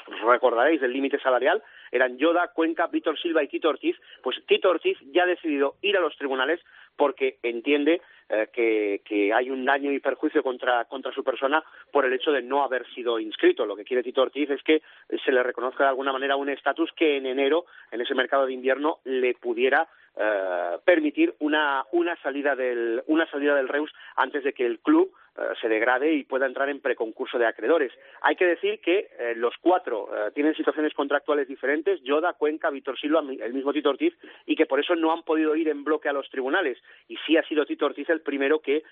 pues recordaréis, del límite salarial, eran Yoda, Cuenca, Víctor Silva y Tito Ortiz, pues Tito Ortiz ya ha decidido ir a los tribunales porque entiende eh, que, hay un daño y perjuicio contra, contra su persona por el hecho de no haber sido inscrito. Lo que quiere Tito Ortiz es que se le reconozca de alguna manera un estatus que en enero, en ese mercado de invierno, le pudiera eh, permitir una, una, salida del, una salida del Reus antes de que el club se degrade y pueda entrar en preconcurso de acreedores. Hay que decir que eh, los cuatro eh, tienen situaciones contractuales diferentes, Yoda, Cuenca, Víctor Silva, el mismo Tito Ortiz, y que por eso no han podido ir en bloque a los tribunales. Y sí ha sido Tito Ortiz el primero que,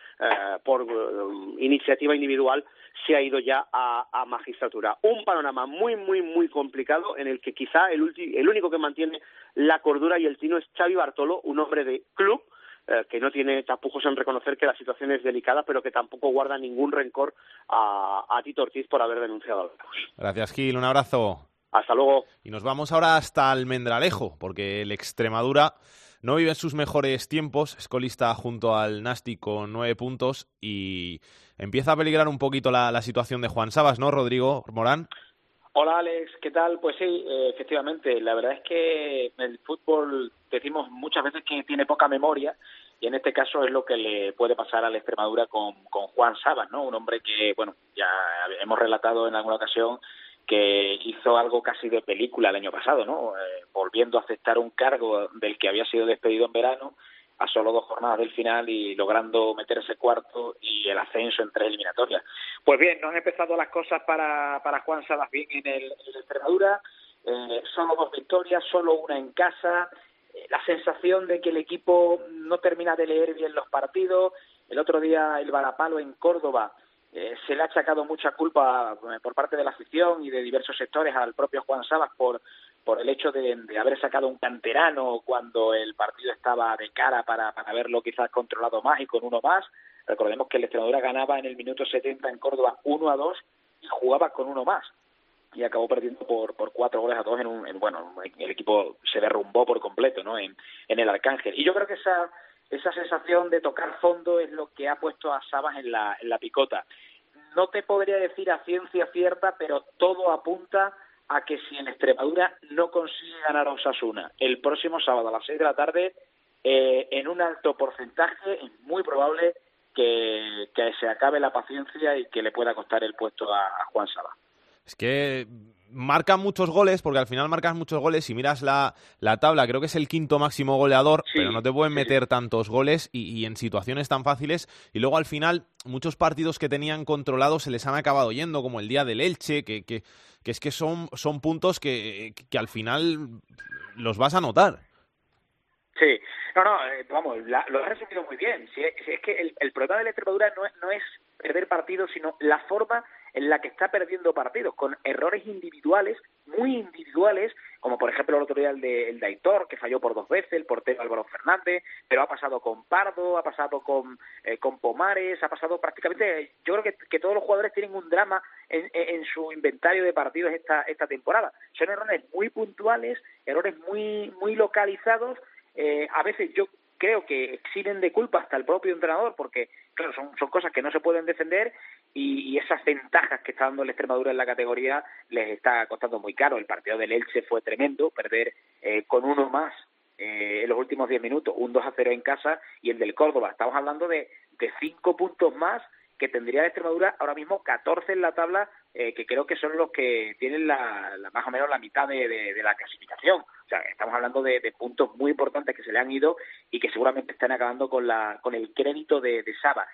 por iniciativa individual, se ha ido ya a, a, magistratura. Un panorama muy, muy, muy complicado en el que quizá el, el único que mantiene la cordura y el tino es Xavi Bartolo, un hombre de club, eh, que no tiene tapujos en reconocer que la situación es delicada, pero que tampoco guarda ningún rencor a, a Tito Ortiz por haber denunciado al Gracias, Gil. Un abrazo. Hasta luego. Y nos vamos ahora hasta Almendralejo, porque el Extremadura no vive sus mejores tiempos, es colista junto al Nasti con nueve puntos y empieza a peligrar un poquito la, la situación de Juan Sabas, ¿no, Rodrigo Morán? Hola Alex, ¿qué tal? Pues sí, eh, efectivamente, la verdad es que el fútbol decimos muchas veces que tiene poca memoria y en este caso es lo que le puede pasar a la Extremadura con, con Juan Sabas, ¿no? Un hombre que, bueno, ya hemos relatado en alguna ocasión que hizo algo casi de película el año pasado, ¿no? Eh, volviendo a aceptar un cargo del que había sido despedido en verano a solo dos jornadas del final y logrando meterse cuarto y el ascenso en tres eliminatorias. Pues bien, no han empezado las cosas para, para Juan Salas bien en el, en Extremadura, eh, solo dos victorias, solo una en casa, eh, la sensación de que el equipo no termina de leer bien los partidos, el otro día el Varapalo en Córdoba eh, se le ha achacado mucha culpa eh, por parte de la afición y de diversos sectores al propio Juan Sabas por por el hecho de, de, haber sacado un canterano cuando el partido estaba de cara para, para haberlo quizás controlado más y con uno más. Recordemos que el Extremadura ganaba en el minuto 70 en Córdoba 1 a 2 y jugaba con uno más. Y acabó perdiendo por, por cuatro goles a dos en un, en, bueno, el equipo se derrumbó por completo, ¿no? En, en el Arcángel. Y yo creo que esa, esa sensación de tocar fondo es lo que ha puesto a Sabas en la, en la picota no te podría decir a ciencia cierta, pero todo apunta a que si en Extremadura no consigue ganar a Osasuna el próximo sábado a las 6 de la tarde, eh, en un alto porcentaje es muy probable que, se acabe la paciencia y que le pueda costar el puesto a, Juan Sala. Es que marcan muchos goles, porque al final marcas muchos goles. Si miras la, la tabla, creo que es el quinto máximo goleador, pero no te pueden meter tantos goles y, en situaciones tan fáciles. Y luego al final, muchos partidos que tenían controlados se les han acabado yendo, como el día del Elche, que, que, que es que son, son puntos que, que al final los vas a notar. Sí, no, no, eh, vamos, lo has resumido muy bien. Si es, que el, el, problema de la Extremadura no, no es perder partidos, sino la forma en la que está perdiendo partidos, con errores individuales, muy individuales, como por ejemplo el otro día el de, el Aitor, que falló por dos veces, el portero Álvaro Fernández, pero ha pasado con Pardo, ha pasado con, eh, con Pomares, ha pasado prácticamente, yo creo que, que todos los jugadores tienen un drama en, en, su inventario de partidos esta, esta temporada. Son errores muy puntuales, errores muy, muy localizados, eh, a veces yo creo que exigen de culpa hasta el propio entrenador, porque claro, son, son cosas que no se pueden defender y, esas ventajas que está dando el Extremadura en la categoría les está costando muy caro. El partido del Elche fue tremendo, perder eh, con uno más eh, en los últimos 10 minutos, un 2 a 0 en casa, y el del Córdoba. Estamos hablando de, de cinco puntos más que tendría Extremadura ahora mismo 14 en la tabla, eh, que creo que son los que tienen la, más o menos la mitad de, de, la clasificación. O sea, estamos hablando de, de, puntos muy importantes que se le han ido y que seguramente están acabando con, la, con el crédito de, de Saba.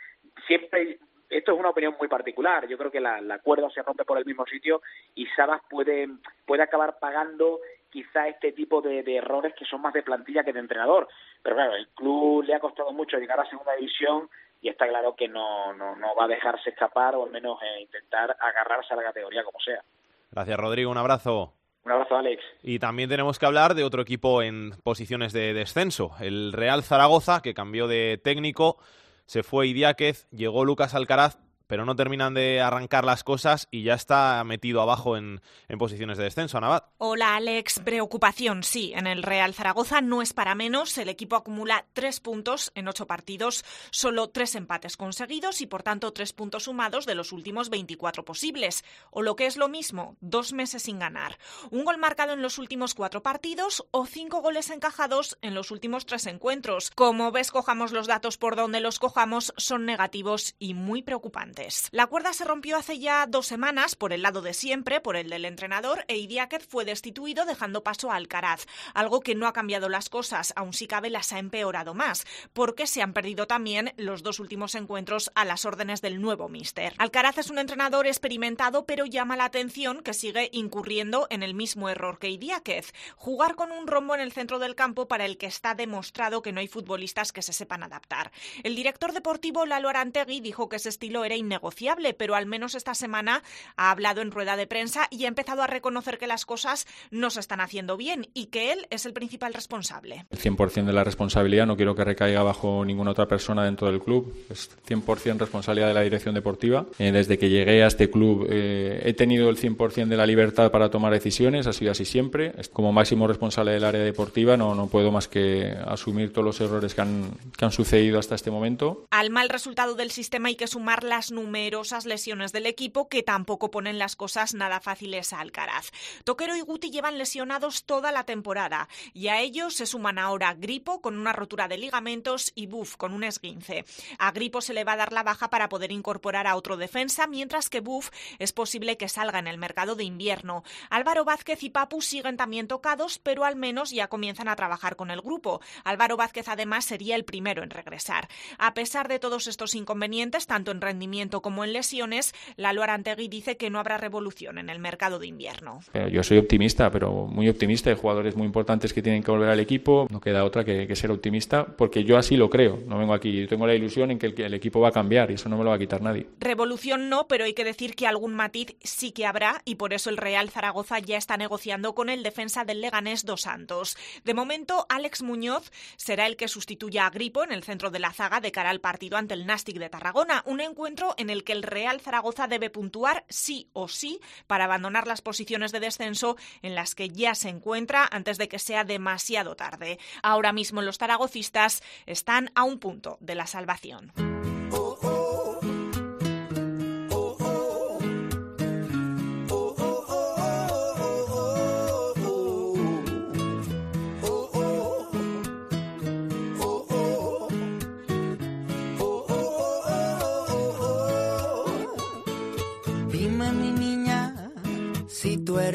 Siempre esto es una opinión muy particular. Yo creo que la, cuerda se rompe por el mismo sitio y Sabas puede, puede acabar pagando quizá este tipo de, errores que son más de plantilla que de entrenador. Pero claro, el club le ha costado mucho llegar a segunda división y está claro que no, no, no va a dejarse escapar o al menos eh, intentar agarrarse a la categoría como sea. Gracias, Rodrigo. Un abrazo. Un abrazo, Alex. Y también tenemos que hablar de otro equipo en posiciones de descenso, el Real Zaragoza, que cambió de técnico, se fue Idiáquez, llegó Lucas Alcaraz, pero no terminan de arrancar las cosas y ya está metido abajo en, posiciones de descenso. Navat. Hola, Alex. Preocupación, sí. En el Real Zaragoza no es para menos. El equipo acumula tres puntos en ocho partidos, solo tres empates conseguidos y, por tanto, tres puntos sumados de los últimos 24 posibles. O lo que es lo mismo, dos meses sin ganar. Un gol marcado en los últimos cuatro partidos o cinco goles encajados en los últimos tres encuentros. Como ves, cojamos los datos por donde los cojamos, son negativos y muy preocupantes. La cuerda se rompió hace ya dos semanas por el lado de siempre, por el del entrenador, e Idiáquez fue destituido dejando paso a Alcaraz, algo que no ha cambiado las cosas, aun si cabe las ha empeorado más, porque se han perdido también los dos últimos encuentros a las órdenes del nuevo míster. Alcaraz es un entrenador experimentado, pero llama la atención que sigue incurriendo en el mismo error que Idiáquez, jugar con un rombo en el centro del campo para el que está demostrado que no hay futbolistas que se sepan adaptar. El director deportivo Lalo Arantegui dijo que ese estilo era negociable, pero al menos esta semana ha hablado en rueda de prensa y ha empezado a reconocer que las cosas no se están haciendo bien y que él es el principal responsable. El 100% de la responsabilidad no quiero que recaiga bajo ninguna otra persona dentro del club, es 100% responsabilidad de la dirección deportiva. Eh, desde que llegué a este club eh, he tenido el 100% de la libertad para tomar decisiones, ha sido así siempre. Como máximo responsable del área deportiva no, no puedo más que asumir todos los errores que han, que han sucedido hasta este momento. Al mal resultado del sistema hay que sumar las numerosas lesiones del equipo que tampoco ponen las cosas nada fáciles a Alcaraz. Toquero y Guti llevan lesionados toda la temporada y a ellos se suman ahora Gripo con una rotura de ligamentos y Buff con un esguince. A Gripo se le va a dar la baja para poder incorporar a otro defensa, mientras que Buff es posible que salga en el mercado de invierno. Álvaro Vázquez y Papu siguen también tocados, pero al menos ya comienzan a trabajar con el grupo. Álvaro Vázquez además sería el primero en regresar. A pesar de todos estos inconvenientes, tanto en rendimiento como en lesiones, Lalo Arantegui dice que no habrá revolución en el mercado de invierno. Yo soy optimista, pero muy optimista. Hay jugadores muy importantes que tienen que volver al equipo. No queda otra que, ser optimista, porque yo así lo creo. No vengo aquí. Yo tengo la ilusión en que el, equipo va a cambiar y eso no me lo va a quitar nadie. Revolución no, pero hay que decir que algún matiz sí que habrá y por eso el Real Zaragoza ya está negociando con el defensa del Leganés Dos Santos. De momento, Alex Muñoz será el que sustituya a Gripo en el centro de la zaga de cara al partido ante el Nastic de Tarragona. Un encuentro en el que el Real Zaragoza debe puntuar sí o sí para abandonar las posiciones de descenso en las que ya se encuentra antes de que sea demasiado tarde. Ahora mismo los zaragocistas están a un punto de la salvación.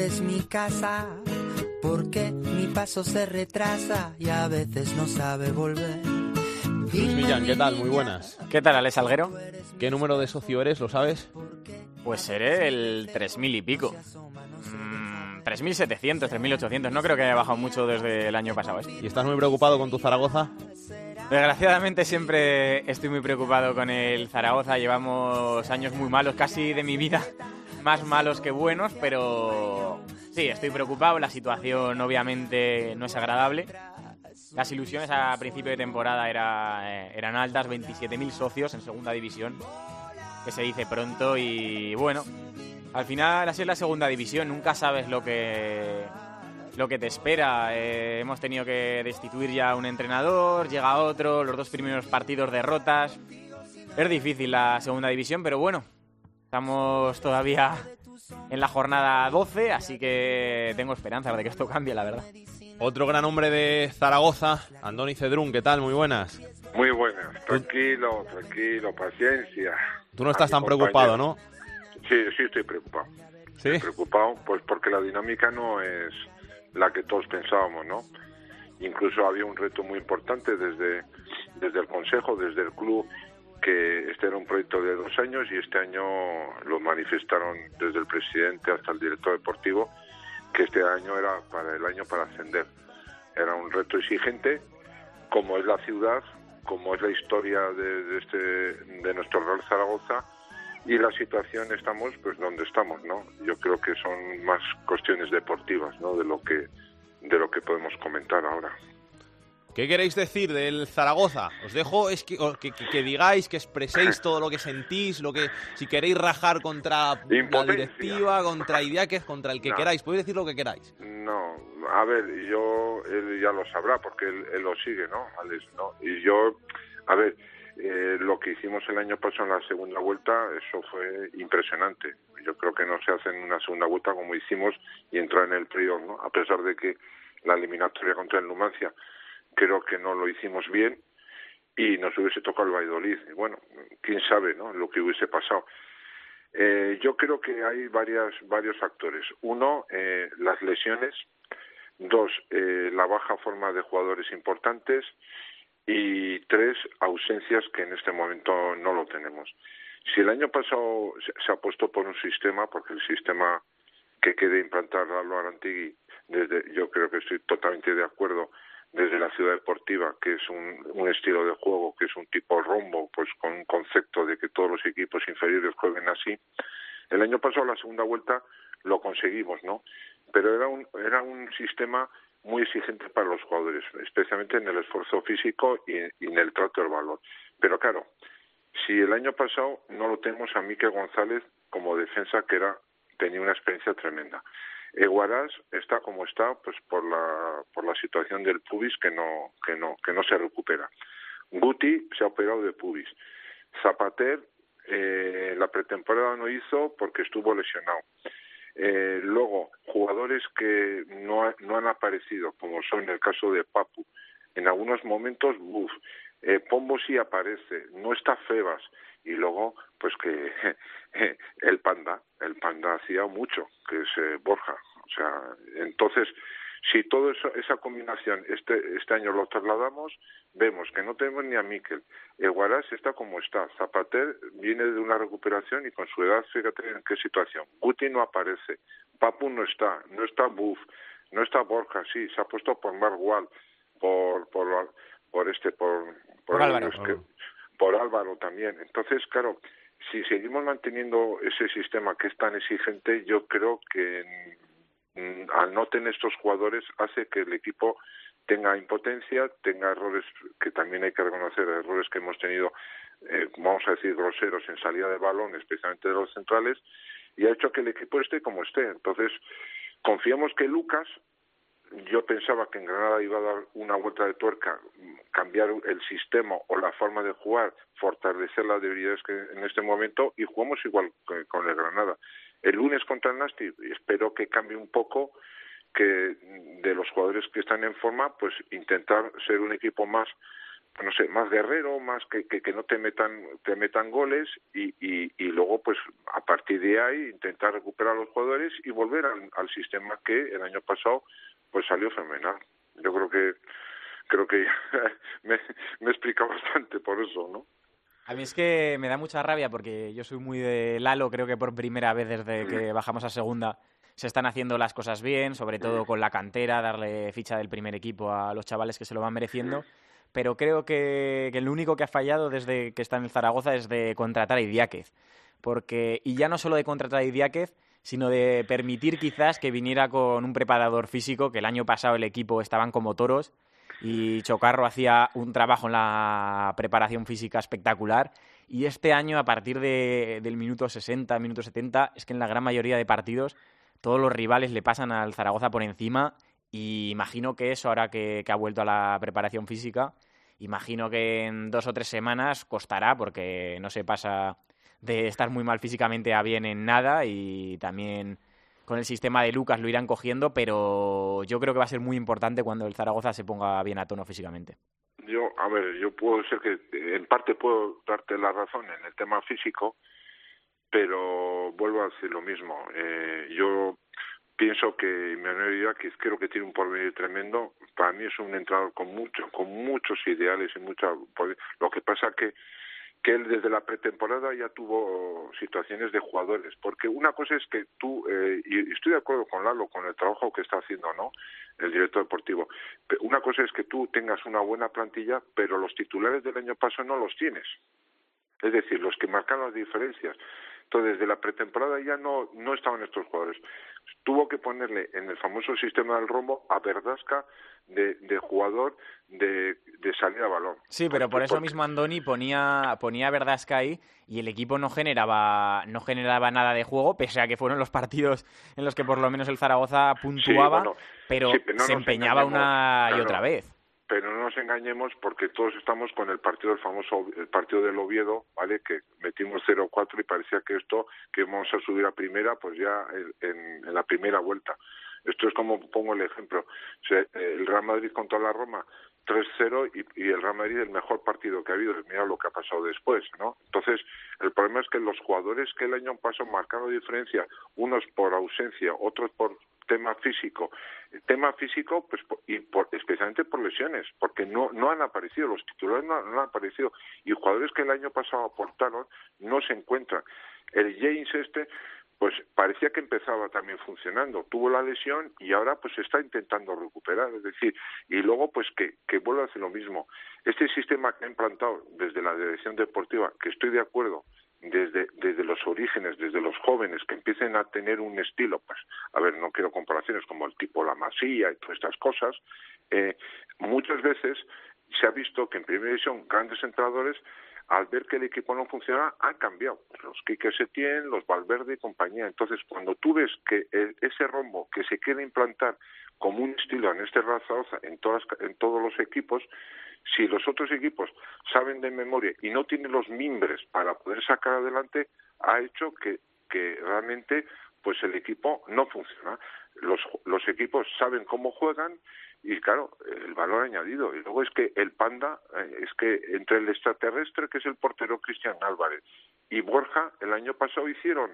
Eres mi casa, porque mi paso se retrasa y a veces no sabe volver. Luis Millán, ¿qué tal? Muy buenas. ¿Qué tal, Alex Alguero? ¿Qué número de socio eres? ¿Lo sabes? Pues seré el 3000 y pico. Mm, 3700, 3800. No creo que haya bajado mucho desde el año pasado. ¿eh? ¿Y estás muy preocupado con tu Zaragoza? Desgraciadamente siempre estoy muy preocupado con el Zaragoza. Llevamos años muy malos, casi de mi vida, más malos que buenos, pero sí, estoy preocupado. La situación obviamente no es agradable. Las ilusiones a principio de temporada era, eh, eran altas, 27.000 socios en segunda división, que se dice pronto y bueno, al final así es la segunda división, nunca sabes lo que lo que te espera. Eh, hemos tenido que destituir ya un entrenador, llega otro, los dos primeros partidos derrotas. Es difícil la segunda división, pero bueno, estamos todavía en la jornada 12, así que tengo esperanza de que esto cambie, la verdad. Otro gran hombre de Zaragoza, Andoni Cedrún, ¿qué tal? Muy buenas. Muy buenas, tranquilo, tranquilo, paciencia. Tú no estás tan preocupado, ¿no? Sí, sí estoy preocupado. ¿Sí? Estoy preocupado pues porque la dinámica no es la que todos pensábamos, ¿no? Incluso había un reto muy importante desde, desde el Consejo, desde el club, que este era un proyecto de dos años y este año lo manifestaron desde el presidente hasta el director deportivo, que este año era para el año para ascender. Era un reto exigente, como es la ciudad, como es la historia de, de este, de nuestro Real Zaragoza, y la situación estamos pues donde estamos no yo creo que son más cuestiones deportivas no de lo que de lo que podemos comentar ahora ¿Qué queréis decir del Zaragoza? Os dejo es que, que, que digáis, que expreséis todo lo que sentís, lo que si queréis rajar contra la directiva, contra Idiáquez, contra el que No. queráis. Podéis decir lo que queráis. no a ver yo él ya lo sabrá porque él, él lo sigue no Alex no y yo a ver eh, lo que hicimos el año pasado en la segunda vuelta eso fue impresionante yo creo que no se hace en una segunda vuelta como hicimos y entrar en el playoff no a pesar de que la eliminatoria contra el Numancia creo que no lo hicimos bien y nos hubiese tocado el Valladolid. Y bueno, quién sabe, ¿no? Lo que hubiese pasado. Eh, yo creo que hay varias, varios factores. Uno, eh, las lesiones. Dos, eh, la baja forma de jugadores importantes. Y tres, ausencias que en este momento no lo tenemos. Si el año pasado se, se apostó por un sistema, porque el sistema que quede implantar Lalo Arantigui, desde, yo creo que estoy totalmente de acuerdo, desde la ciudad deportiva, que es un, estilo de juego, que es un tipo rombo, pues con un concepto de que todos los equipos inferiores jueguen así. El año pasado, la segunda vuelta, lo conseguimos, ¿no? Pero era un, era un sistema muy exigente para los jugadores, especialmente en el esfuerzo físico y, y en el trato del valor. Pero claro, si el año pasado no lo tenemos a Miquel González como defensa, que era tenía una experiencia tremenda. Eguarás está como está, pues por la por la situación del pubis que no que no que no se recupera. Guti se ha operado de pubis. Zapater eh, la pretemporada no hizo porque estuvo lesionado. Eh, luego, jugadores que no, ha- no han aparecido, como son el caso de Papu, en algunos momentos, buf, eh, Pombo sí aparece, no está Febas, y luego, pues que el Panda, el Panda hacía mucho, que es eh, Borja, o sea, entonces, si todo eso, esa combinación este, este año lo trasladamos, vemos que no tenemos ni a Miquel. El Guarás está como está. Zapater viene de una recuperación y con su edad, fíjate en qué situación. Guti no aparece. Papu no está. No está Buff. No está Borja, sí. Se ha puesto por Margual, por, por, por este, por, Por Álvaro. es que- por Álvaro también. Entonces, claro, si seguimos manteniendo ese sistema que es tan exigente, yo creo que mm, al no tener estos jugadores hace que el equipo tenga impotencia, tenga errores que también hay que reconocer, errores que hemos tenido, eh, vamos a decir, groseros en salida de balón, especialmente de los centrales, y ha hecho que el equipo esté como esté. Entonces, confiamos que Lucas, yo pensaba que en Granada iba a dar una vuelta de tuerca, cambiar el sistema o la forma de jugar, fortalecer las debilidades que en este momento y jugamos igual que con el Granada. El lunes contra el Nasti espero que cambie un poco que de los jugadores que están en forma, pues intentar ser un equipo más no sé, más guerrero, más que, que, no te metan, te metan goles y, y, y, luego, pues a partir de ahí, intentar recuperar a los jugadores y volver al, al sistema que el año pasado pues salió fenomenal. Yo creo que creo que me, me explica bastante por eso, ¿no? A mí es que me da mucha rabia porque yo soy muy de Lalo, creo que por primera vez desde que bajamos a segunda se están haciendo las cosas bien, sobre todo con la cantera, darle ficha del primer equipo a los chavales que se lo van mereciendo. Pero creo que, que lo único que ha fallado desde que está en el Zaragoza es de contratar a Idiáquez. Porque, y ya no solo de contratar a Idiáquez, sino de permitir quizás que viniera con un preparador físico, que el año pasado el equipo estaban como toros y Chocarro hacía un trabajo en la preparación física espectacular. Y este año, a partir de, del minuto 60, minuto 70, es que en la gran mayoría de partidos todos los rivales le pasan al Zaragoza por encima y imagino que eso, ahora que, ha vuelto a la preparación física, imagino que en dos o tres semanas costará porque no se pasa de estar muy mal físicamente a bien en nada y también con el sistema de Lucas lo irán cogiendo, pero yo creo que va a ser muy importante cuando el Zaragoza se ponga bien a tono físicamente. Yo, a ver, yo puedo ser que en parte puedo darte la razón en el tema físico, pero vuelvo a decir lo mismo. Eh, yo pienso que idea que creo que tiene un porvenir tremendo. Para mí es un entrenador con mucho, con muchos ideales y mucha. Lo que pasa que que él desde la pretemporada ya tuvo situaciones de jugadores, porque una cosa es que tú, eh, y estoy de acuerdo con Lalo, con el trabajo que está haciendo, ¿no? El director deportivo. Una cosa es que tú tengas una buena plantilla, pero los titulares del año pasado no los tienes. Es decir, los que marcan las diferencias. Entonces, desde la pretemporada ya no, no estaban estos jugadores. Tuvo que ponerle en el famoso sistema del rombo a Verdasca de, de jugador de, de salida a balón. Sí, pero por eso mismo Andoni ponía, ponía a Verdasca ahí y el equipo no generaba, no generaba nada de juego, pese a que fueron los partidos en los que por lo menos el Zaragoza puntuaba, pero, se empeñaba una y otra vez pero no nos engañemos porque todos estamos con el partido del famoso el partido del Oviedo, ¿vale? Que metimos 0-4 y parecía que esto que íbamos a subir a primera, pues ya en, la primera vuelta. Esto es como pongo el ejemplo, el Real Madrid contra la Roma 3-0 y, y, el Real Madrid el mejor partido que ha habido, mira lo que ha pasado después, ¿no? Entonces, el problema es que los jugadores que el año pasado marcaron diferencia, unos por ausencia, otros por tema físico. El tema físico, pues, y por, especialmente por lesiones, porque no, no han aparecido, los titulares no, han aparecido, y jugadores que el año pasado aportaron no se encuentran. El James este, pues parecía que empezaba también funcionando, tuvo la lesión y ahora pues está intentando recuperar, es decir, y luego pues que, que vuelva a hacer lo mismo. Este sistema que ha implantado desde la dirección deportiva, que estoy de acuerdo, desde, desde los orígenes, desde los jóvenes, que empiecen a tener un estilo, pues, a ver, no quiero comparaciones como el tipo La Masía y todas estas cosas, eh, muchas veces se ha visto que en primera división grandes entrenadores al ver que el equipo no funciona, han cambiado. Los Quique Setién, los Valverde y compañía. Entonces, cuando tú ves que ese rombo que se quiere implantar como un estilo en este raza en, todas, en todos los equipos, si los otros equipos saben de memoria y no tienen los mimbres para poder sacar adelante, ha hecho que, que realmente pues el equipo no funciona. Los, los equipos saben cómo juegan y claro, el valor añadido. Y luego es que el Panda, eh, es que entre el extraterrestre, que es el portero Cristian Álvarez, y Borja, el año pasado hicieron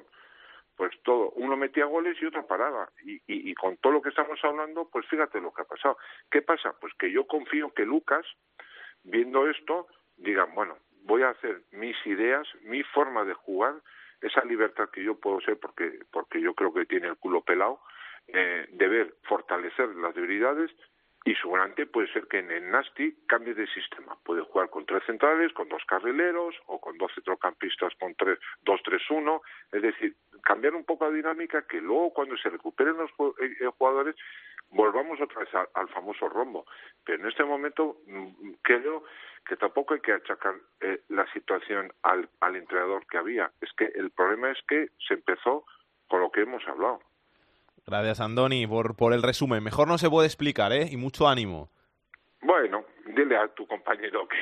pues todo, uno metía goles y otro paraba. Y, y, con todo lo que estamos hablando, pues fíjate lo que ha pasado. ¿Qué pasa? Pues que yo confío que Lucas, viendo esto, diga, bueno, voy a hacer mis ideas, mi forma de jugar, esa libertad que yo puedo ser, porque, porque yo creo que tiene el culo pelado, eh, de ver, fortalecer las debilidades y su grande puede ser que en el Nasti cambie de sistema. Puede jugar con tres centrales, con dos carrileros o con dos centrocampistas con tres, dos, tres, uno. Es decir, cambiar un poco la dinámica que luego cuando se recuperen los eh, eh, jugadores volvamos otra vez al, famoso rombo. Pero en este momento mm, creo que tampoco hay que achacar eh, la situación al, al entrenador que había. Es que el problema es que se empezó con lo que hemos hablado Gracias, Andoni, por, por el resumen. Mejor no se puede explicar, ¿eh? Y mucho ánimo. Bueno, dile a tu compañero que...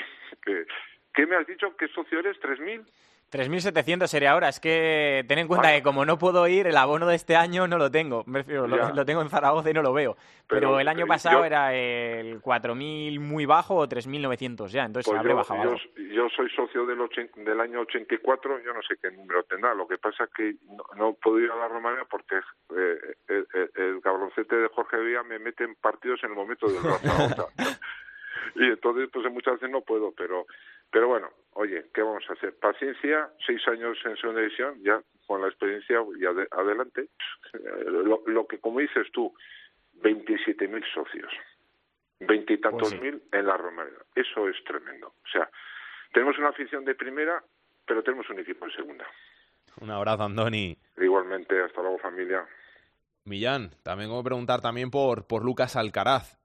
que ¿Qué me has dicho? ¿Qué socio eres? ¿3.000? 3.700 sería ahora. Es que ten en cuenta que como no puedo ir, el abono de este año no lo tengo. lo, tengo en Zaragoza y no lo veo. Pero, el año pasado era el 4.000 muy bajo o 3.900 ya. Entonces pues habré bajado. Yo, soy socio del, del año 84, yo no sé qué número tendrá. Lo que pasa es que no, puedo ir a la Romaria porque eh, el, el, cabroncete de Jorge Vía me mete en partidos en el momento del Zaragoza. y entonces, pues muchas veces no puedo, pero pero bueno, oye, ¿qué vamos a hacer? Paciencia, seis años en segunda división, ya con la experiencia y adelante. Eh, lo, que, como dices tú, 27.000 socios, veintitantos pues mil en la Romareda. Eso es tremendo. O sea, tenemos una afición de primera, pero tenemos un equipo en segunda. Un abrazo, Andoni. Igualmente, hasta luego, familia. Millán, también voy a preguntar también por, por Lucas Alcaraz.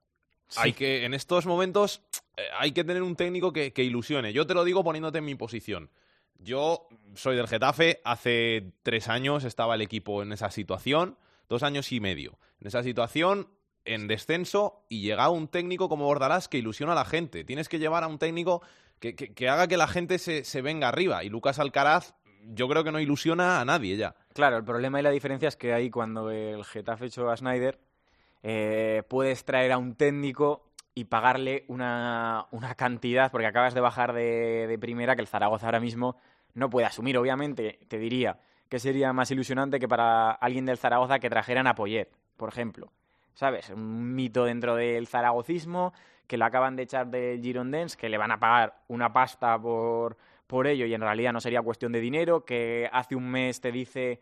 Hay que, en estos momentos, eh, hay que tener un técnico que, ilusione. Yo te lo digo poniéndote en mi posición. Yo soy del Getafe, hace tres años estaba el equipo en esa situación, dos años y medio. En esa situación, en descenso, y llega un técnico como Bordalás que ilusiona a la gente. Tienes que llevar a un técnico que, que, haga que la gente se, se, venga arriba. Y Lucas Alcaraz, yo creo que no ilusiona a nadie ya. Claro, el problema y la diferencia es que ahí cuando el Getafe echó a Snyder, eh, puedes traer a un técnico y pagarle una, una cantidad, porque acabas de bajar de, de, primera, que el Zaragoza ahora mismo no puede asumir. Obviamente, te diría que sería más ilusionante que para alguien del Zaragoza que trajeran a Poyet, por ejemplo. ¿Sabes? Un mito dentro del zaragocismo, que lo acaban de echar del Girondins, que le van a pagar una pasta por, por ello y en realidad no sería cuestión de dinero, que hace un mes te dice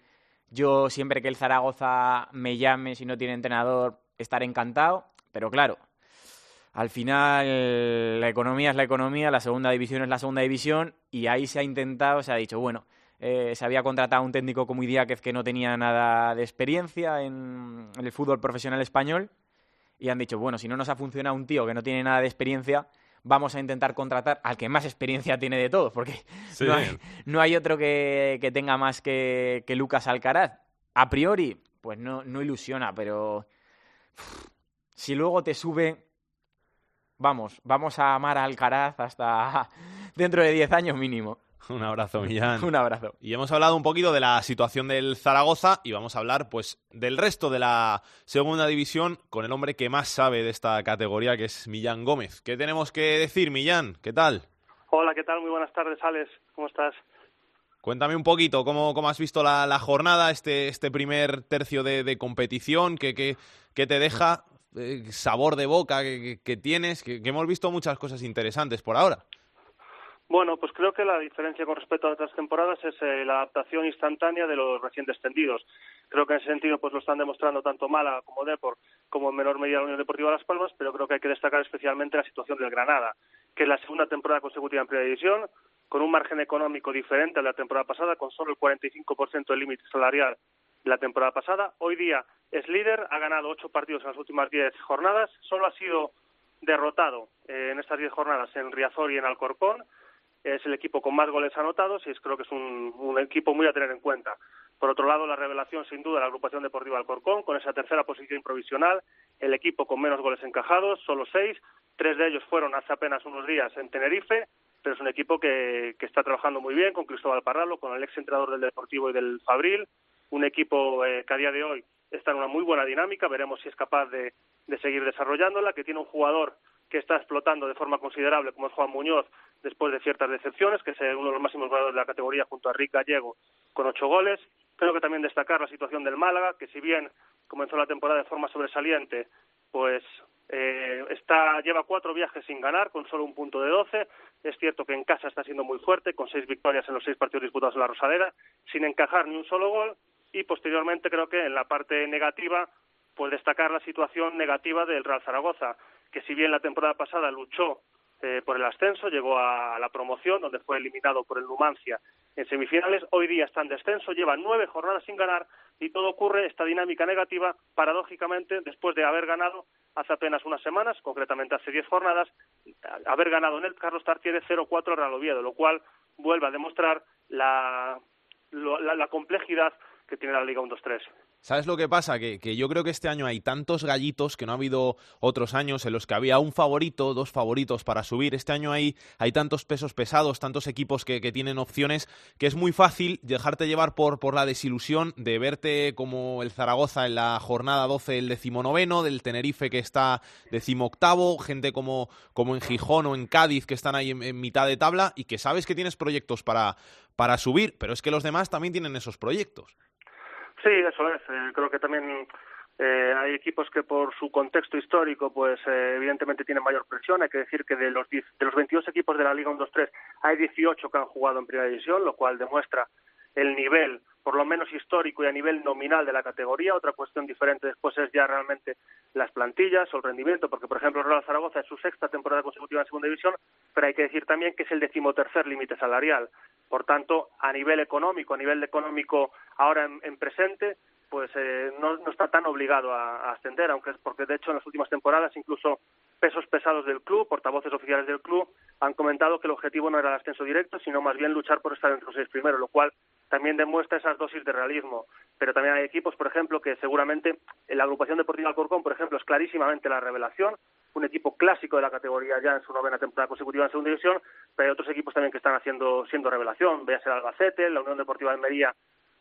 yo siempre que el Zaragoza me llame si no tiene entrenador estaré encantado, pero claro, al final la economía es la economía, la segunda división es la segunda división y ahí se ha intentado, se ha dicho, bueno, eh, se había contratado un técnico como Idiáquez que no tenía nada de experiencia en, el fútbol profesional español y han dicho, bueno, si no nos ha funcionado un tío que no tiene nada de experiencia, vamos a intentar contratar al que más experiencia tiene de todos, porque no, hay, otro que, tenga más que, que, Lucas Alcaraz. A priori, pues no, no ilusiona, pero si luego te sube vamos, vamos a amar a Alcaraz hasta dentro de 10 años mínimo. Un abrazo, Millán. Un abrazo. Y hemos hablado un poquito de la situación del Zaragoza y vamos a hablar pues del resto de la segunda división con el hombre que más sabe de esta categoría, que es Millán Gómez. ¿Qué tenemos que decir, Millán? ¿Qué tal? Hola, ¿qué tal? Muy buenas tardes, Alex. ¿Cómo estás? Cuéntame un poquito cómo, cómo has visto la, jornada, este, este primer tercio de, competición, qué, qué te deja eh, sabor de boca que, tienes, que, hemos visto muchas cosas interesantes por ahora. Bueno, pues creo que la diferencia con respecto a otras temporadas es eh, la adaptación instantánea de los recién descendidos. Creo que en ese sentido pues lo están demostrando tanto Mala como Depor como en menor medida la Unión Deportiva Las Palmas, pero creo que hay que destacar especialmente la situación del Granada, que es la segunda temporada consecutiva en Primera División, con un margen económico diferente a la temporada pasada, con solo el 45% del límite salarial de la temporada pasada. Hoy día es líder, ha ganado ocho partidos en las últimas diez jornadas, solo ha sido derrotado eh, en estas diez jornadas en Riazor y en Alcorcón. Es el equipo con más goles anotados y es, creo que es un, equipo muy a tener en cuenta. Por otro lado, la revelación, sin duda, la agrupación deportiva Alcorcón, con esa tercera posición provisional, el equipo con menos goles encajados, solo seis, tres de ellos fueron hace apenas unos días en Tenerife, pero es un equipo que, que está trabajando muy bien con Cristóbal Parralo, con el ex entrenador del Deportivo y del Fabril, un equipo eh, que a día de hoy está en una muy buena dinámica, veremos si es capaz de, seguir desarrollándola, que tiene un jugador que está explotando de forma considerable, como es Juan Muñoz, después de ciertas decepciones, que es uno de los máximos jugadores de la categoría junto a Rick Gallego, con ocho goles. Creo que también destacar la situación del Málaga, que si bien comenzó la temporada de forma sobresaliente, pues eh, está, lleva cuatro viajes sin ganar, con solo un punto de doce. Es cierto que en casa está siendo muy fuerte, con seis victorias en los seis partidos disputados en la Rosaleda, sin encajar ni un solo gol y posteriormente creo que en la parte negativa pues destacar la situación negativa del Real Zaragoza, que si bien la temporada pasada luchó eh, por el ascenso, llegó a la promoción, donde fue eliminado por el Numancia en semifinales, hoy día está en descenso, lleva nueve jornadas sin ganar y todo ocurre, esta dinámica negativa, paradójicamente, después de haber ganado hace apenas unas semanas, concretamente hace diez jornadas, haber ganado en el Carlos Tartiere 0-4 Real Oviedo, lo cual vuelve a demostrar la, la complejidad que tiene la Liga 1-2-3. ¿Sabes lo que pasa? Que, que, yo creo que este año hay tantos gallitos que no ha habido otros años en los que había un favorito, dos favoritos para subir. Este año hay, hay tantos pesos pesados, tantos equipos que, que, tienen opciones, que es muy fácil dejarte llevar por, por la desilusión de verte como el Zaragoza en la jornada 12, el decimonoveno, del Tenerife que está decimoctavo, gente como, como en Gijón o en Cádiz que están ahí en, en mitad de tabla y que sabes que tienes proyectos para, para subir, pero es que los demás también tienen esos proyectos. Sí, eso es. Eh, creo que también eh, hay equipos que por su contexto histórico, pues eh, evidentemente tienen mayor presión. Hay que decir que de los, de los 22 equipos de la Liga 1-2-3 hay 18 que han jugado en Primera División, lo cual demuestra el nivel, por lo menos histórico y a nivel nominal de la categoría. Otra cuestión diferente después es ya realmente las plantillas o el rendimiento, porque por ejemplo Real Zaragoza es su sexta temporada consecutiva en Segunda División, pero hay que decir también que es el decimotercer límite salarial. Por tanto, a nivel económico, a nivel económico ahora en, en presente, pues eh, no, está tan obligado a, ascender, aunque es porque de hecho en las últimas temporadas incluso pesos pesados del club, portavoces oficiales del club, han comentado que el objetivo no era el ascenso directo, sino más bien luchar por estar entre los seis primeros, lo cual también demuestra esas dosis de realismo. Pero también hay equipos, por ejemplo, que seguramente en la agrupación deportiva Alcorcón, por ejemplo, es clarísimamente la revelación, un equipo clásico de la categoría ya en su novena temporada consecutiva en segunda división, pero hay otros equipos también que están haciendo siendo revelación, véase el Albacete, la Unión Deportiva de Almería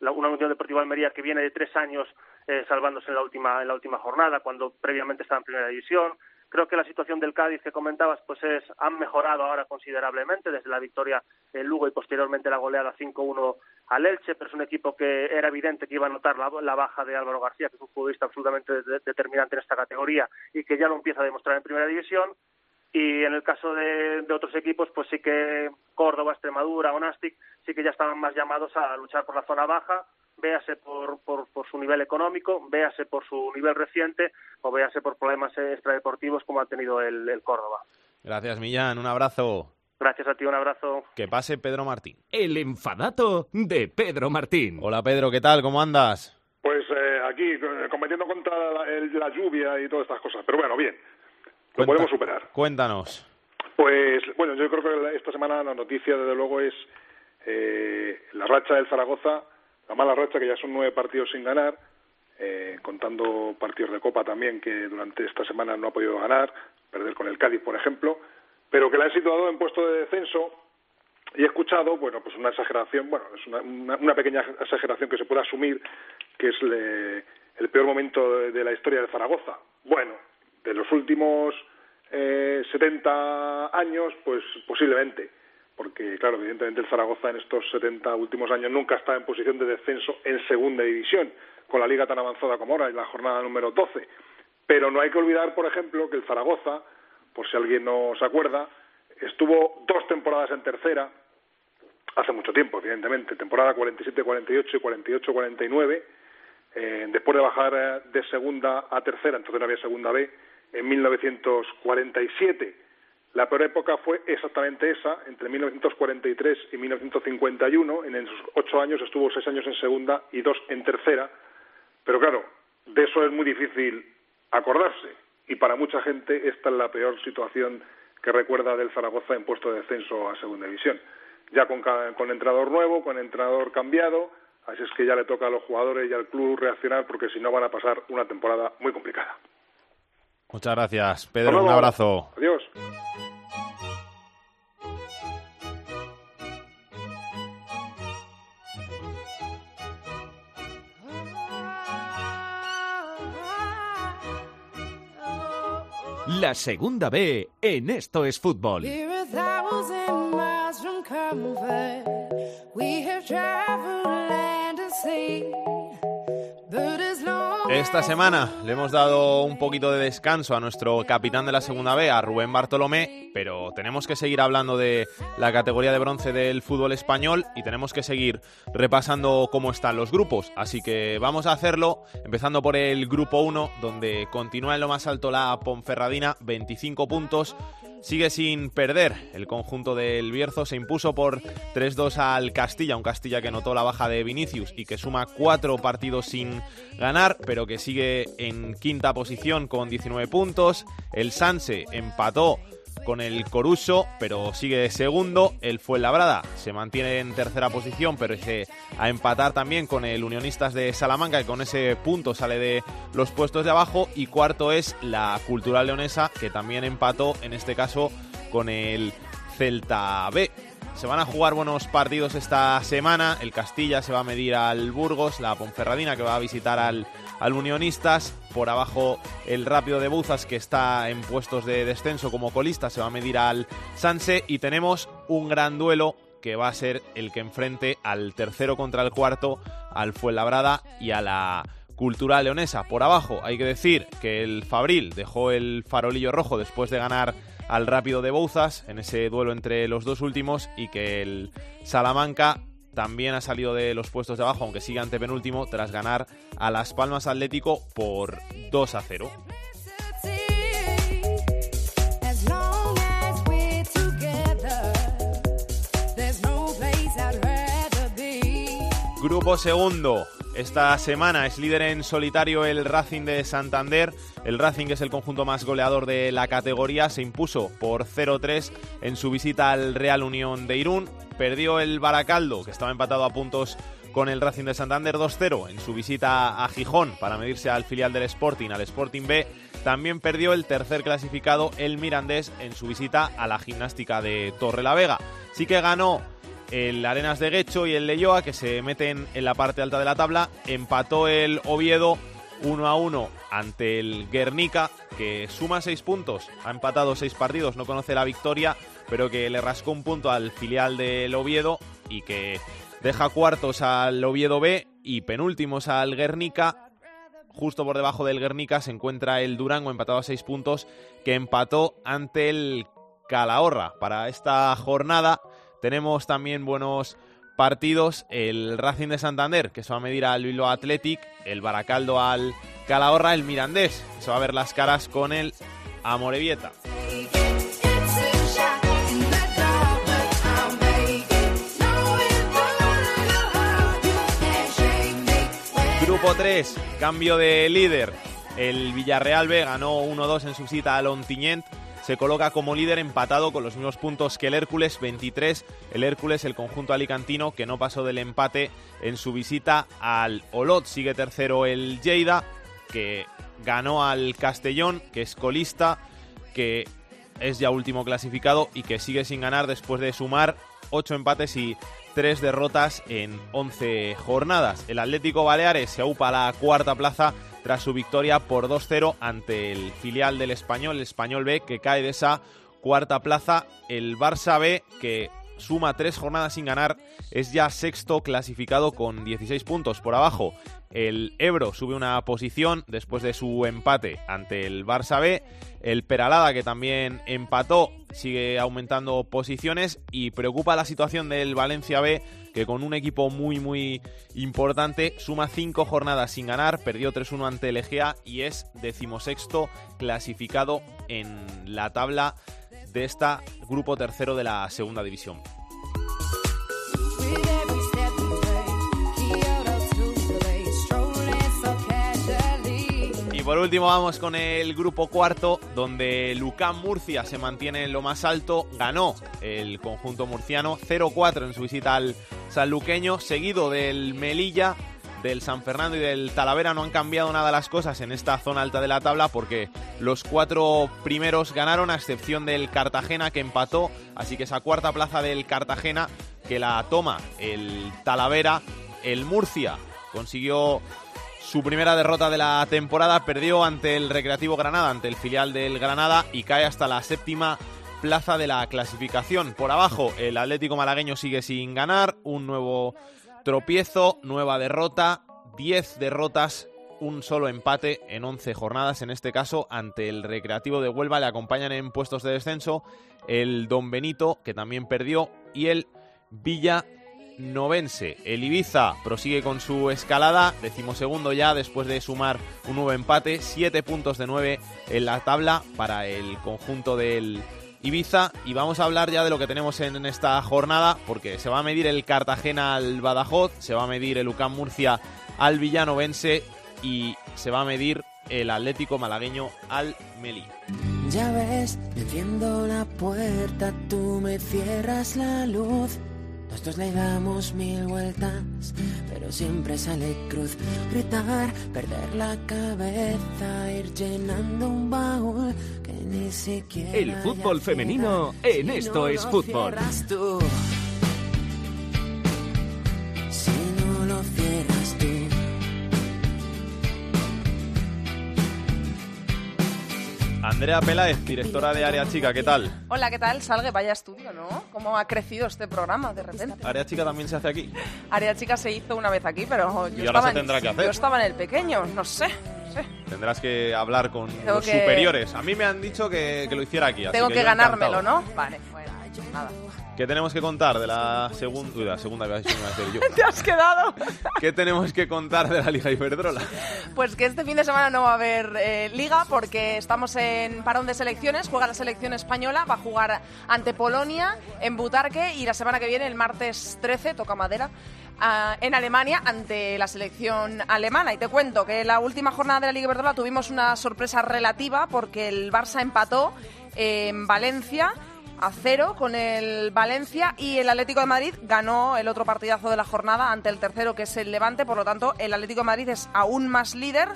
la, una Unión Deportiva Almería que viene de tres años eh, salvándose en la última en la última jornada cuando previamente estaba en primera división. Creo que la situación del Cádiz que comentabas pues es han mejorado ahora considerablemente desde la victoria en Lugo y posteriormente la goleada 5-1 al Elche pero es un equipo que era evidente que iba a notar la, la baja de Álvaro García que es un futbolista absolutamente de, determinante en esta categoría y que ya lo empieza a demostrar en primera división. Y en el caso de, de, otros equipos, pues sí que Córdoba, Extremadura, Onastic, sí que ya estaban más llamados a luchar por la zona baja, véase por, por, por su nivel económico, véase por su nivel reciente o véase por problemas extradeportivos como ha tenido el, el Córdoba. Gracias, Millán. Un abrazo. Gracias a ti, un abrazo. Que pase Pedro Martín. El enfadato de Pedro Martín. Hola, Pedro, ¿qué tal? ¿Cómo andas? Pues eh, aquí, combatiendo contra la, el, la lluvia y todas estas cosas. Pero bueno, bien. Lo podemos superar. Cuéntanos. Pues, bueno, yo creo que esta semana la noticia, desde luego, es eh, la racha del Zaragoza, la mala racha, que ya son nueve partidos sin ganar, eh, contando partidos de Copa también, que durante esta semana no ha podido ganar, perder con el Cádiz, por ejemplo, pero que la han situado en puesto de descenso. Y he escuchado, bueno, pues una exageración, bueno, es una, una, una pequeña exageración que se puede asumir, que es le, el peor momento de, de la historia de Zaragoza. Bueno, de los últimos eh, 70 años, pues posiblemente, porque claro, evidentemente el Zaragoza en estos 70 últimos años nunca está en posición de descenso en segunda división, con la liga tan avanzada como ahora, en la jornada número 12. Pero no hay que olvidar, por ejemplo, que el Zaragoza, por si alguien no se acuerda, estuvo dos temporadas en tercera, hace mucho tiempo, evidentemente, temporada 47-48 y 48-49, eh, después de bajar de segunda a tercera, entonces no había segunda B, en 1947. La peor época fue exactamente esa, entre 1943 y 1951. En esos ocho años estuvo seis años en segunda y dos en tercera. Pero claro, de eso es muy difícil acordarse. Y para mucha gente esta es la peor situación que recuerda del Zaragoza en puesto de descenso a segunda división. Ya con, con entrenador nuevo, con entrenador cambiado, así es que ya le toca a los jugadores y al club reaccionar porque si no van a pasar una temporada muy complicada. Muchas gracias, Pedro. Un abrazo. Adiós. La segunda B en Esto es Fútbol. Esta semana le hemos dado un poquito de descanso a nuestro capitán de la segunda B, a Rubén Bartolomé, pero tenemos que seguir hablando de la categoría de bronce del fútbol español y tenemos que seguir repasando cómo están los grupos. Así que vamos a hacerlo, empezando por el grupo 1, donde continúa en lo más alto la Ponferradina, 25 puntos. Sigue sin perder. El conjunto del Bierzo se impuso por 3-2 al Castilla, un Castilla que notó la baja de Vinicius y que suma cuatro partidos sin ganar, pero que sigue en quinta posición con 19 puntos. El Sanse empató con el Coruso, pero sigue segundo. El Fuenlabrada se mantiene en tercera posición, pero es a empatar también con el Unionistas de Salamanca, que con ese punto sale de los puestos de abajo. Y cuarto es la Cultural Leonesa, que también empató, en este caso, con el Celta B. Se van a jugar buenos partidos esta semana. El Castilla se va a medir al Burgos, la Ponferradina que va a visitar al, al Unionistas. Por abajo el Rápido de Buzas que está en puestos de descenso como colista se va a medir al Sanse. Y tenemos un gran duelo que va a ser el que enfrente al tercero contra el cuarto, al Fuenlabrada y a la Cultura Leonesa. Por abajo hay que decir que el Fabril dejó el farolillo rojo después de ganar al Rápido de Bouzas en ese duelo entre los dos últimos y que el Salamanca también ha salido de los puestos de abajo, aunque sigue ante penúltimo, tras ganar a Las Palmas Atlético por 2 a 0. Grupo segundo, esta semana es líder en solitario el Racing de Santander. El Racing, que es el conjunto más goleador de la categoría, se impuso por 0-3 en su visita al Real Unión de Irún. Perdió el Baracaldo, que estaba empatado a puntos con el Racing de Santander 2-0 en su visita a Gijón para medirse al filial del Sporting, al Sporting B. También perdió el tercer clasificado, el Mirandés, en su visita a la gimnástica de Torrelavega. Sí que ganó el Arenas de Guecho y el Leyoa, que se meten en la parte alta de la tabla. Empató el Oviedo 1 a 1 ante el Guernica, que suma 6 puntos. Ha empatado 6 partidos, no conoce la victoria, pero que le rascó un punto al filial del Oviedo y que deja cuartos al Oviedo B y penúltimos al Guernica. Justo por debajo del Guernica se encuentra el Durango empatado a 6 puntos, que empató ante el Calahorra. Para esta jornada tenemos también buenos partidos. El Racing de Santander, que se va a medir al Bilbao Athletic. El Baracaldo al Calahorra. El Mirandés, que se va a ver las caras con el Amorebieta. Grupo 3, cambio de líder. El Villarreal B ganó 1-2 en su cita al Ontinyent se coloca como líder empatado con los mismos puntos que el Hércules, 23. El Hércules, el conjunto alicantino, que no pasó del empate en su visita al Olot. Sigue tercero el Lleida, que ganó al Castellón, que es colista, que es ya último clasificado y que sigue sin ganar después de sumar 8 empates y 3 derrotas en 11 jornadas. El Atlético Baleares se aupa a la cuarta plaza tras su victoria por 2-0 ante el filial del Español, el Español B, que cae de esa cuarta plaza. El Barça B, que suma tres jornadas sin ganar, es ya sexto clasificado con 16 puntos por abajo. El Ebro sube una posición después de su empate ante el Barça B. El Peralada, que también empató, sigue aumentando posiciones y preocupa la situación del Valencia B, que con un equipo muy, muy importante suma cinco jornadas sin ganar, perdió 3-1 ante el Egea y es decimosexto clasificado en la tabla de esta grupo tercero de la segunda división. Y por último vamos con el grupo cuarto, donde Lucán Murcia se mantiene en lo más alto, ganó el conjunto murciano 0-4 en su visita al sanluqueño, seguido del Melilla, del San Fernando y del Talavera. No han cambiado nada las cosas en esta zona alta de la tabla porque los cuatro primeros ganaron, a excepción del Cartagena que empató. Así que esa cuarta plaza del Cartagena que la toma el Talavera, el Murcia consiguió su primera derrota de la temporada, perdió ante el Recreativo Granada, ante el filial del Granada y cae hasta la séptima plaza de la clasificación. Por abajo, el Atlético Malagueño sigue sin ganar, un nuevo tropiezo, nueva derrota, 10 derrotas, un solo empate en 11 jornadas, en este caso ante el Recreativo de Huelva, le acompañan en puestos de descenso el Don Benito, que también perdió, y el Villa novense. El Ibiza prosigue con su escalada, decimosegundo ya después de sumar un nuevo empate, siete puntos de nueve en la tabla para el conjunto del Ibiza y vamos a hablar ya de lo que tenemos en esta jornada porque se va a medir el Cartagena al Badajoz, se va a medir el UCAM Murcia al Villanovense y se va a medir el Atlético Malagueño al Meli. Ya ves, enciendo la puerta, tú me cierras la luz. Nosotros le damos mil vueltas, pero siempre sale cruz. Gritar, perder la cabeza, ir llenando un baúl que ni siquiera. El fútbol femenino en Esto es Fútbol. Tú. Si no lo cierras Andrea Peláez, directora de Área Chica, ¿qué tal? Hola, ¿qué tal? Salgue, vaya estudio, ¿no? ¿Cómo ha crecido este programa de repente? Área Chica también se hace aquí. Área Chica se hizo una vez aquí, pero yo, Y ahora estaba, se tendrá en, que hacer. yo estaba en el pequeño, no sé. no sé. Tendrás que hablar con Tengo los que- superiores. A mí me han dicho que, que lo hiciera aquí. así Tengo que ganármelo, encantado. ¿no? Vale, bueno, nada. ¿Qué tenemos que contar de la segunda... Uy, la segunda que yo. ¿Te has quedado? ¿Qué tenemos que contar de la Liga Iberdrola? Pues que este fin de semana no va a haber eh, liga porque estamos en parón de selecciones. Juega la selección española, va a jugar ante Polonia en Butarque y la semana que viene, el martes 13, toca madera, ah, en Alemania ante la selección alemana. Y te cuento que en la última jornada de la Liga Iberdrola tuvimos una sorpresa relativa porque el Barça empató en Valencia a cero con el Valencia y el Atlético de Madrid ganó el otro partidazo de la jornada ante el tercero que es el Levante, por lo tanto el Atlético de Madrid es aún más líder.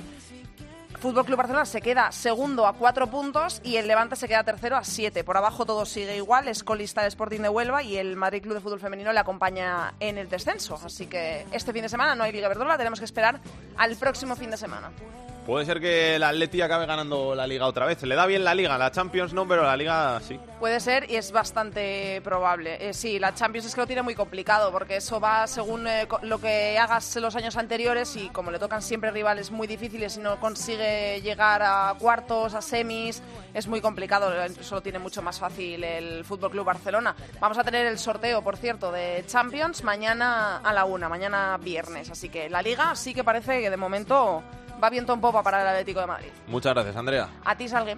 Fútbol Club Barcelona se queda segundo a cuatro puntos y el Levante se queda tercero a siete. Por abajo todo sigue igual, es colista el Sporting de Huelva y el Madrid Club de Fútbol Femenino le acompaña en el descenso. Así que este fin de semana no hay Liga Verdola, tenemos que esperar al próximo fin de semana. Puede ser que el Atleti acabe ganando la Liga otra vez. Le da bien la Liga, la Champions no, pero la Liga sí. Puede ser y es bastante probable. Eh, sí, la Champions es que lo tiene muy complicado porque eso va según eh, lo que hagas los años anteriores y como le tocan siempre rivales muy difíciles y no consigue llegar a cuartos, a semis, es muy complicado. Eso lo tiene mucho más fácil el Fútbol Club Barcelona. Vamos a tener el sorteo, por cierto, de Champions mañana a la una, mañana viernes. Así que la Liga sí que parece que de momento va viento en popa para el Atlético de Madrid. Muchas gracias, Andrea. A ti, Salgue.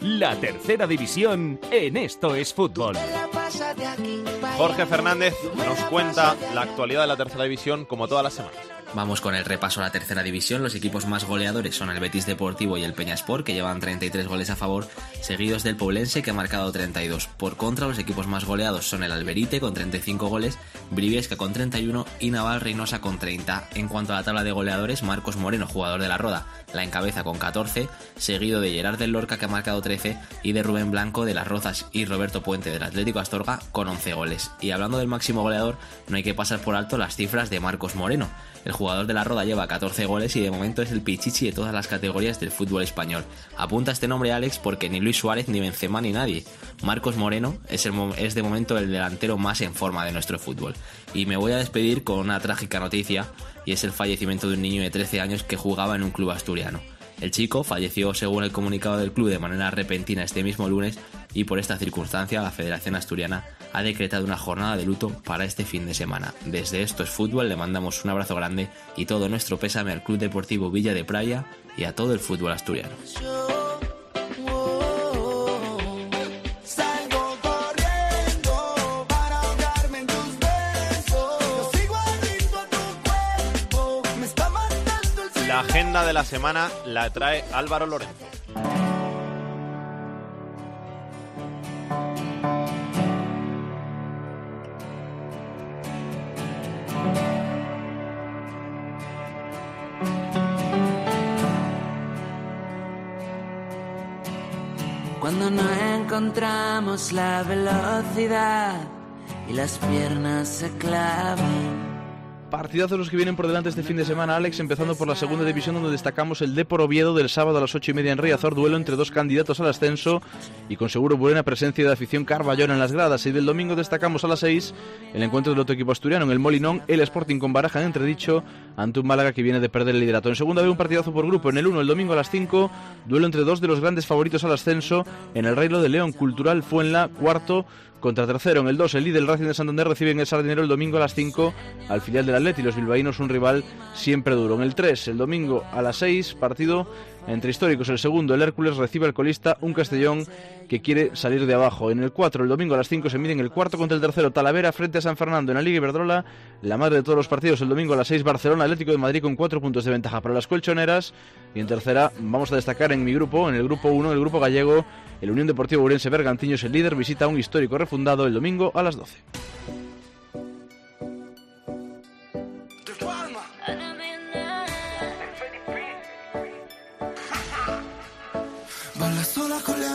La tercera división en Esto es Fútbol. Jorge Fernández nos cuenta la actualidad de la tercera división como todas las semanas. Vamos con el repaso a la tercera división. Los equipos más goleadores son el Betis Deportivo y el Peñasport, que llevan 33 goles a favor, seguidos del Poblense, que ha marcado 32. Por contra, los equipos más goleados son el Alberite, con 35 goles, Briviesca con 31 y Naval Reynosa con 30. En cuanto a la tabla de goleadores, Marcos Moreno, jugador de la Roda, la encabeza con 14, seguido de Gerard del Lorca, que ha marcado 13, y de Rubén Blanco de las Rozas y Roberto Puente del Atlético Astorga con 11 goles. Y hablando del máximo goleador, no hay que pasar por alto las cifras de Marcos Moreno. El jugador de la Roda lleva 14 goles y de momento es el pichichi de todas las categorías del fútbol español. Apunta este nombre Alex porque ni Luis Suárez, ni Benzema, ni nadie. Marcos Moreno es, es de momento el delantero más en forma de nuestro fútbol. Y me voy a despedir con una trágica noticia y es el fallecimiento de un niño de 13 años que jugaba en un club asturiano. El chico falleció según el comunicado del club de manera repentina este mismo lunes y por esta circunstancia la Federación Asturiana ha decretado una jornada de luto para este fin de semana. Desde Esto es Fútbol le mandamos un abrazo grande y todo nuestro pésame al Club Deportivo Villa de Praia y a todo el fútbol asturiano. La agenda de la semana la trae Álvaro Lorenzo. La velocidad y las piernas se clavan. Partidazos los que vienen por delante este fin de semana, Alex, empezando por la segunda división donde destacamos el Depor Oviedo del sábado a las ocho y media en Riazor, duelo entre dos candidatos al ascenso y con seguro buena presencia de afición carballona en las gradas. Y del domingo destacamos a las seis el encuentro del otro equipo asturiano en el Molinón, el Sporting con Baraja en entredicho ante un Málaga que viene de perder el liderato. En segunda vez un partidazo por grupo, en el 1 el domingo a las 5, duelo entre dos de los grandes favoritos al ascenso en el Reino de León, Cultural Fuenla, cuarto contra tercero. En el 2, el líder Racing de Santander recibe en el Sardinero el domingo a las 5 al filial del Atleti. Los bilbaínos un rival siempre duro. En el 3, el domingo a las 6, partido entre históricos. El segundo, el Hércules, recibe al colista un Castellón que quiere salir de abajo. En el 4, el domingo a las 5 se miden el cuarto contra el tercero, Talavera frente a San Fernando en la Liga Iberdrola. La madre de todos los partidos, el domingo a las 6, Barcelona Atlético de Madrid con 4 puntos de ventaja para las colchoneras. Y en tercera, vamos a destacar en mi grupo, en el grupo 1, el grupo gallego, el Unión Deportivo Urense Bergantiño es el líder, visita un histórico refundado el domingo a las 12.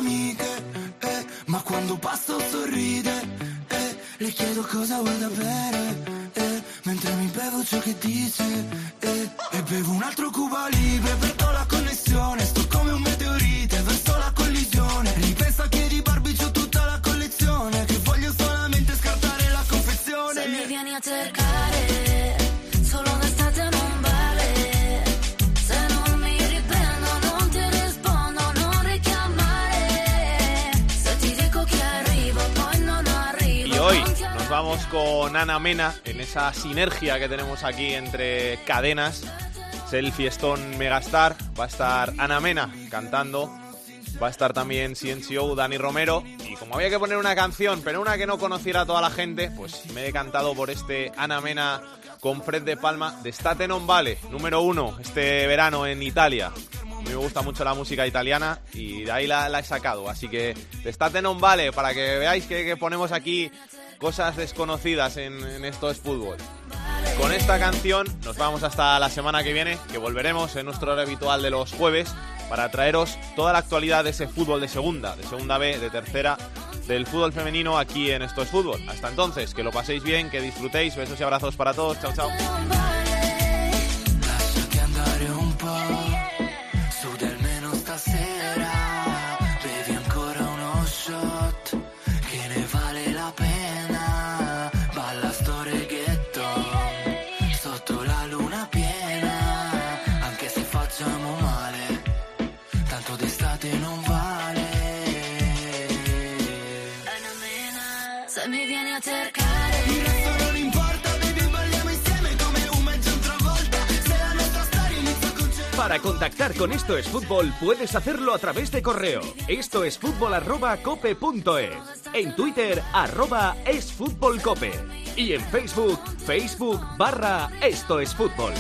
Amiche, eh, ma quando passo sorride, eh, le chiedo cosa vuoi da bere, eh, mentre mi bevo ciò che dice, eh, e bevo un altro con Ana Mena en esa sinergia que tenemos aquí entre cadenas. Es el Megastar. Va a estar Ana Mena cantando. Va a estar también Ciencio, Dani Romero. Y como había que poner una canción, pero una que no conociera a toda la gente, pues me he decantado por este Ana Mena con Fred de Palma de State Non Vale, número uno este verano en Italia. A mí me gusta mucho la música italiana y de ahí la, he sacado. Así que de State Non Vale, para que veáis que ponemos aquí cosas desconocidas en, esto es fútbol. Con esta canción nos vamos hasta la semana que viene, que volveremos en nuestro hora habitual de los jueves para traeros toda la actualidad de ese fútbol de segunda, de segunda B, de tercera, del fútbol femenino aquí en Esto es Fútbol. Hasta entonces, que lo paséis bien, que disfrutéis, besos y abrazos para todos, chao chao. Para contactar con Esto es Fútbol puedes hacerlo a través de correo. Esto es. En Twitter arroba es fútbol cope. Y en Facebook, Facebook barra Esto es Fútbol.